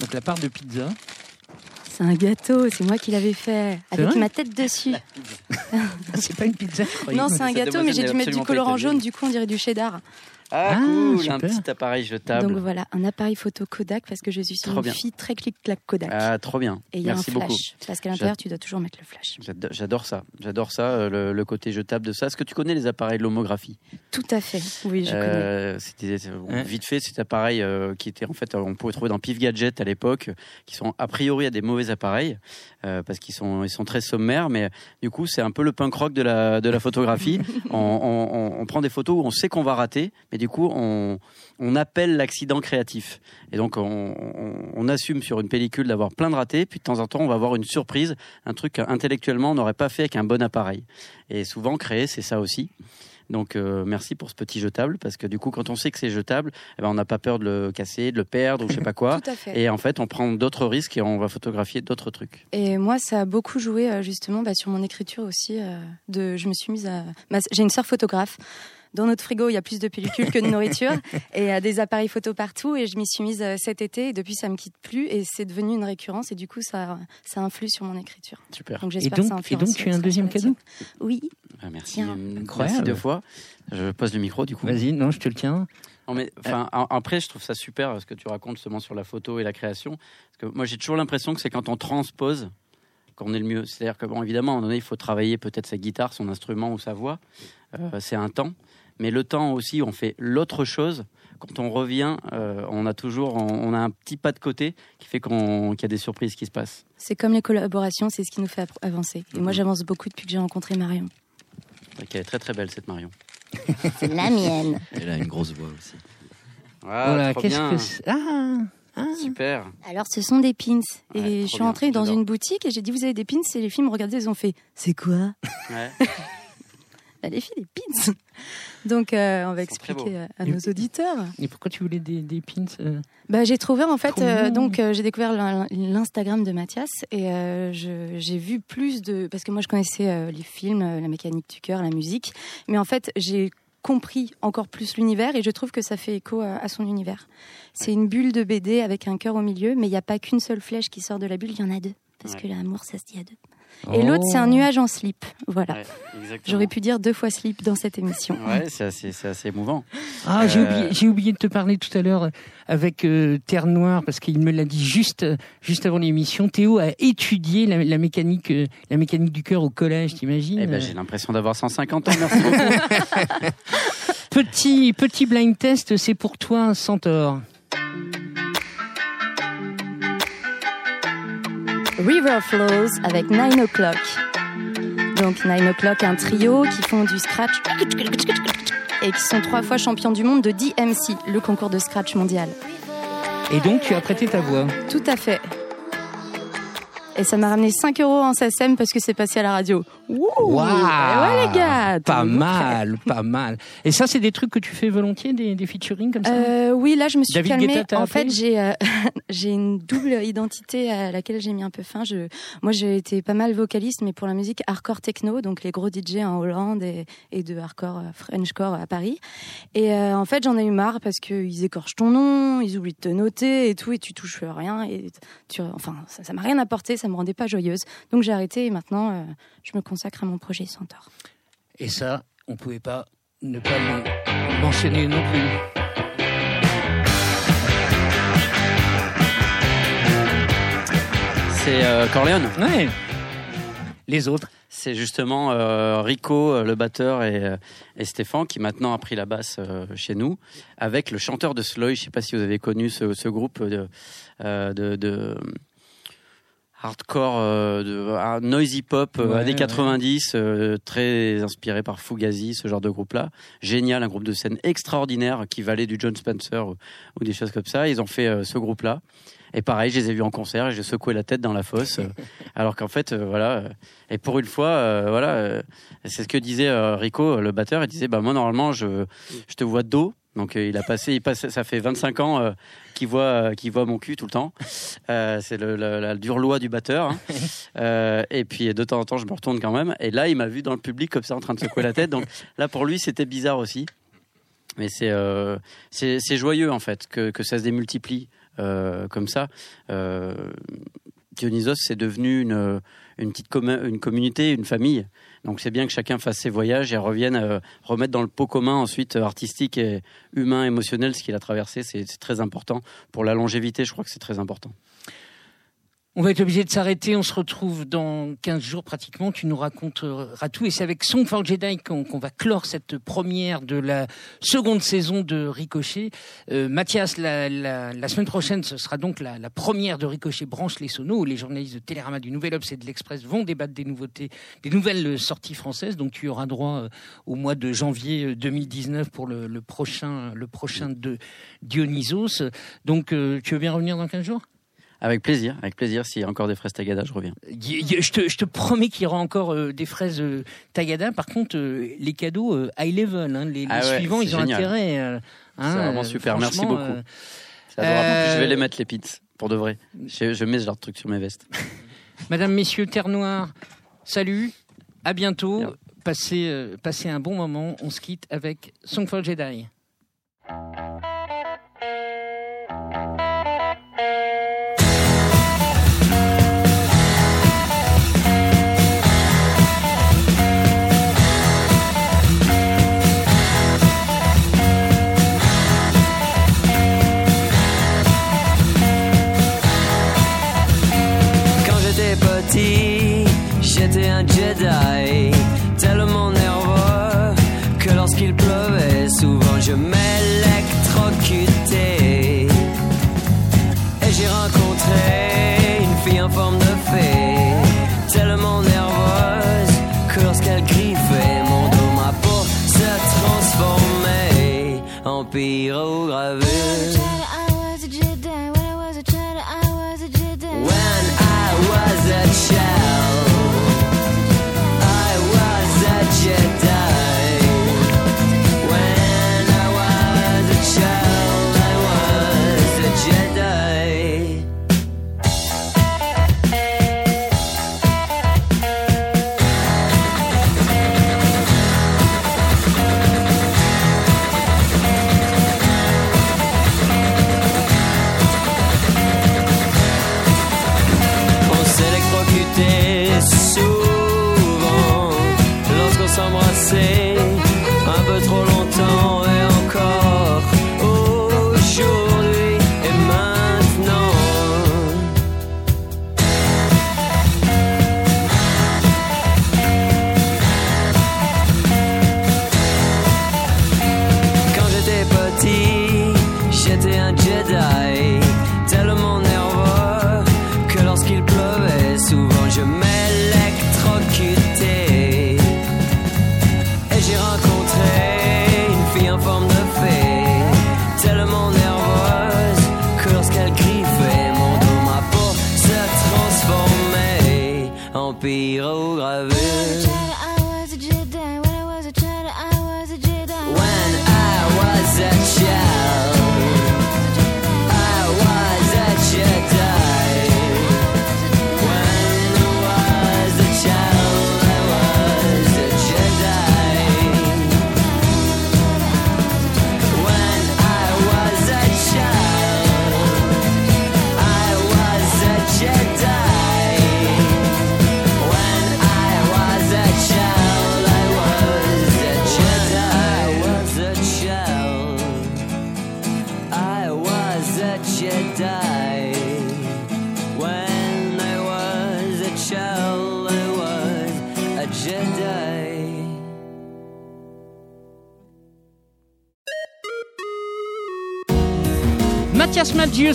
Donc, la part de pizza. C'est un gâteau, c'est moi qui l'avais fait, avec ma tête dessus. C'est pas une pizza, je. Non, c'est un gâteau, mais j'ai dû mettre du colorant jaune, du coup on dirait du cheddar. Ah, Ah, cool, super. un petit appareil jetable. Donc voilà, un appareil photo Kodak, parce que je suis Trop une bien. fille très clic-clac Kodak. Ah, trop bien. Et il y a un flash, beaucoup. parce qu'à l'intérieur tu dois toujours mettre le flash. J'ado- J'adore ça. J'adore ça, euh, le, le côté jetable de ça. Est-ce que tu connais les appareils de l'homographie? Tout à fait, oui, je connais. Euh, Hein vite fait cet appareil euh, qui était en fait, on pouvait trouver dans Pif Gadget à l'époque, qui sont a priori à des mauvais appareils euh, parce qu'ils sont ils sont très sommaires, mais du coup c'est un peu le punk rock de la de la photographie. on, on- on- on prend des photos où on sait qu'on va rater, mais du coup on on appelle l'accident créatif. Et donc on, on- on assume sur une pellicule d'avoir plein de ratés, puis de temps en temps on va avoir une surprise, un truc intellectuellement on n'aurait pas fait avec un bon appareil. Et souvent créer c'est ça aussi. Donc euh, merci pour ce petit jetable parce que du coup quand on sait que c'est jetable, eh ben, on n'a pas peur de le casser, de le perdre ou je sais pas quoi. Tout à fait. Et en fait on prend d'autres risques et on va photographier d'autres trucs. Et moi, ça a beaucoup joué euh, justement bah, sur mon écriture aussi. euh, de, je me suis mise à. J'ai une sœur photographe, dans notre frigo, il y a plus de pellicules que de nourriture et euh, des appareils photo partout. Et je m'y suis mise euh, cet été. Et depuis, ça me quitte plus et c'est devenu une récurrence. Et du coup, ça, ça influe sur mon écriture. Super. Donc Et j'espère que ça donc, et influence donc tu as un deuxième cadeau Oui. Ah, merci. Euh, Incroyable. Merci deux fois. Je pose le micro du coup. Vas-y, non, je te le tiens. Non, mais, enfin, en- après, je trouve ça super euh, ce que tu racontes justement sur la photo et la création. Parce que moi, j'ai toujours l'impression que c'est quand on transpose qu'on est le mieux. C'est-à-dire que, bon, évidemment, à un moment donné, il faut travailler peut-être sa guitare, son instrument ou sa voix. Euh, c'est un temps. Mais le temps aussi, on fait l'autre chose. Quand on revient, euh, on a toujours, on, on a un petit pas de côté qui fait qu'on, qu'il y a des surprises qui se passent. C'est comme les collaborations, c'est ce qui nous fait avancer. Et moi, j'avance beaucoup depuis que j'ai rencontré Marion. Elle est très très belle cette Marion. C'est la mienne. Elle a une grosse voix aussi. Ah, voilà, trop qu'est-ce bien. que c'est? Ah, ah. Super. Alors, ce sont des pins. Et Ouais, je suis bien, entrée dans j'adore. une boutique et j'ai dit Vous avez des pins? Et les filles me regardaient, ils ont fait C'est quoi? Ouais. Les pins Donc, euh, on va expliquer à, à nos auditeurs. Et pourquoi tu voulais des, des pins euh Bah, j'ai trouvé en fait, euh, donc euh, j'ai découvert l'in- l'Instagram de Mathias et euh, j'ai vu plus de parce que moi je connaissais euh, les films, la mécanique du cœur, la musique, mais en fait j'ai compris encore plus l'univers et je trouve que ça fait écho à, à son univers. C'est une bulle de BD avec un cœur au milieu, mais il n'y a pas qu'une seule flèche qui sort de la bulle, il y en a deux parce Ouais. que l'amour ça se dit à deux. Et l'autre Oh. c'est un nuage en slip, voilà. Ouais. J'aurais pu dire deux fois slip dans cette émission. Ouais, c'est assez, c'est assez émouvant. Ah, j'ai Euh, oublié, j'ai oublié de te parler tout à l'heure avec euh, Terre Noire parce qu'il me l'a dit juste juste avant l'émission. Théo a étudié la, la mécanique euh, la mécanique du cœur au collège, t'imagines? Eh ben, j'ai l'impression d'avoir 150 ans. Merci beaucoup. Petit petit blind test, c'est pour toi, Centaure. River Flows avec Nine O'Clock. Donc Nine O'Clock, un trio qui font du scratch et qui sont trois fois champions du monde de DMC, le concours de scratch mondial. Et donc tu as prêté ta voix. Tout à fait. Et ça m'a ramené 5 euros en SACEM parce que c'est passé à la radio. Wouh Waouh Et ouais les gars Pas mal, pas mal. Et ça, c'est des trucs que tu fais volontiers, des, des featuring comme ça Euh, oui, là, je me suis David calmée. Guetta t'a en fait, j'ai euh, j'ai une double identité à laquelle j'ai mis un peu fin. Je, moi, j'ai été pas mal vocaliste, mais pour la musique hardcore techno, donc les gros DJ en Hollande et, et de hardcore euh, Frenchcore à Paris. Et euh, en fait, j'en ai eu marre parce qu'ils écorchent ton nom, ils oublient de te noter et tout, et tu touches rien. Et tu, enfin, ça ça m'a rien apporté, ça me rendait pas joyeuse. Donc j'ai arrêté et maintenant, euh, je me consacre à mon projet Centaure. Et ça, on pouvait pas ne pas le mentionner non plus. C'est euh, Corleone. Ouais. Les autres. C'est justement euh, Rico, euh, le batteur, et, et Stéphane qui maintenant a pris la basse euh, chez nous, avec le chanteur de Sloy. Je sais pas si vous avez connu ce, ce groupe de, euh, de, de hardcore, euh, de ah, noisy pop euh, Ouais, années ouais. 90, euh, très inspiré par Fugazi, ce genre de groupe-là. Génial, un groupe de scène extraordinaire qui valait du John Spencer ou, ou des choses comme ça. Ils ont fait ce groupe-là. Et pareil, je les ai vus en concert et j'ai secoué la tête dans la fosse. alors qu'en fait, euh, voilà. et pour une fois, euh, voilà, euh, c'est ce que disait Rico, le batteur. Il disait, bah moi normalement, je, je te vois de dos. Donc euh, il a passé, il passe, ça fait 25 ans euh, qu'il voit, euh, qu'il voit mon cul tout le temps. Euh, c'est le, la, la dure loi du batteur. hein. Et puis de temps en temps, je me retourne quand même. Et là, il m'a vu dans le public comme ça, en train de secouer la tête. Donc là, pour lui, c'était bizarre aussi. Mais c'est joyeux en fait que, que ça se démultiplie comme ça. Dionysos, c'est devenu une, une petite une communauté, une famille. Donc c'est bien que chacun fasse ses voyages et revienne euh, remettre dans le pot commun ensuite euh, artistique et humain, émotionnel ce qu'il a traversé. C'est c'est très important pour la longévité. Je crois que c'est très important. On va être obligé de s'arrêter. On se retrouve dans 15 jours pratiquement. Tu nous raconteras tout. Et c'est avec Song for Jedi qu'on va clore cette première de la seconde saison de Ricochet. Euh, Mathias, la, semaine prochaine, ce sera donc la, première de Ricochet Branche les Sonos, où les journalistes de Télérama du Nouvel Obs et de l'Express vont débattre des nouveautés, des nouvelles euh, sorties françaises. Donc tu auras droit euh, au mois de janvier euh, 2019 pour le, prochain, le prochain de Dionysos. Donc euh, tu veux bien revenir dans 15 jours? Avec plaisir, avec plaisir. S'il y a encore des fraises tagada, je reviens. Je te, je te promets qu'il y aura encore euh, des fraises euh, Tagada. Par contre, euh, les cadeaux high level, hein, les, les Ah ouais, suivants, ils ont intérêt. hein, C'est vraiment super. Merci beaucoup. Je vais les mettre les pits pour de vrai. Je, je mets ce genre de truc sur mes vestes. Madame, Messieurs, Terre Noire, salut, à bientôt. Bien. passer, euh, passer un bon moment. On se quitte avec Song for Jedi.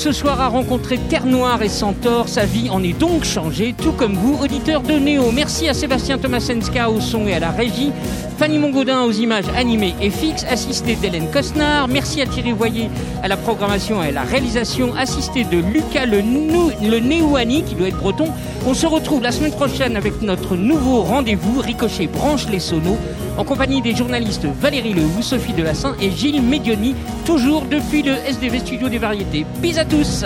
Ce soir a rencontré Terre Noire et Centaure. Sa vie en est donc changée, tout comme vous, auditeurs de Néo. Merci à Sébastien Tomasenska au son et à la régie. Fanny Mongaudin aux images animées et fixes, assistée d'Hélène Cosnard. Merci à Thierry Voyer à la programmation et à la réalisation, assisté de Lucas le, Nou- le Néouani, qui doit être breton. On se retrouve la semaine prochaine avec notre nouveau rendez-vous, Ricochet branche les sonos, en compagnie des journalistes Valérie Lehoux, Sophie Delassin et Gilles Medioni, toujours depuis le SDV Studio des Variétés. Bis à tous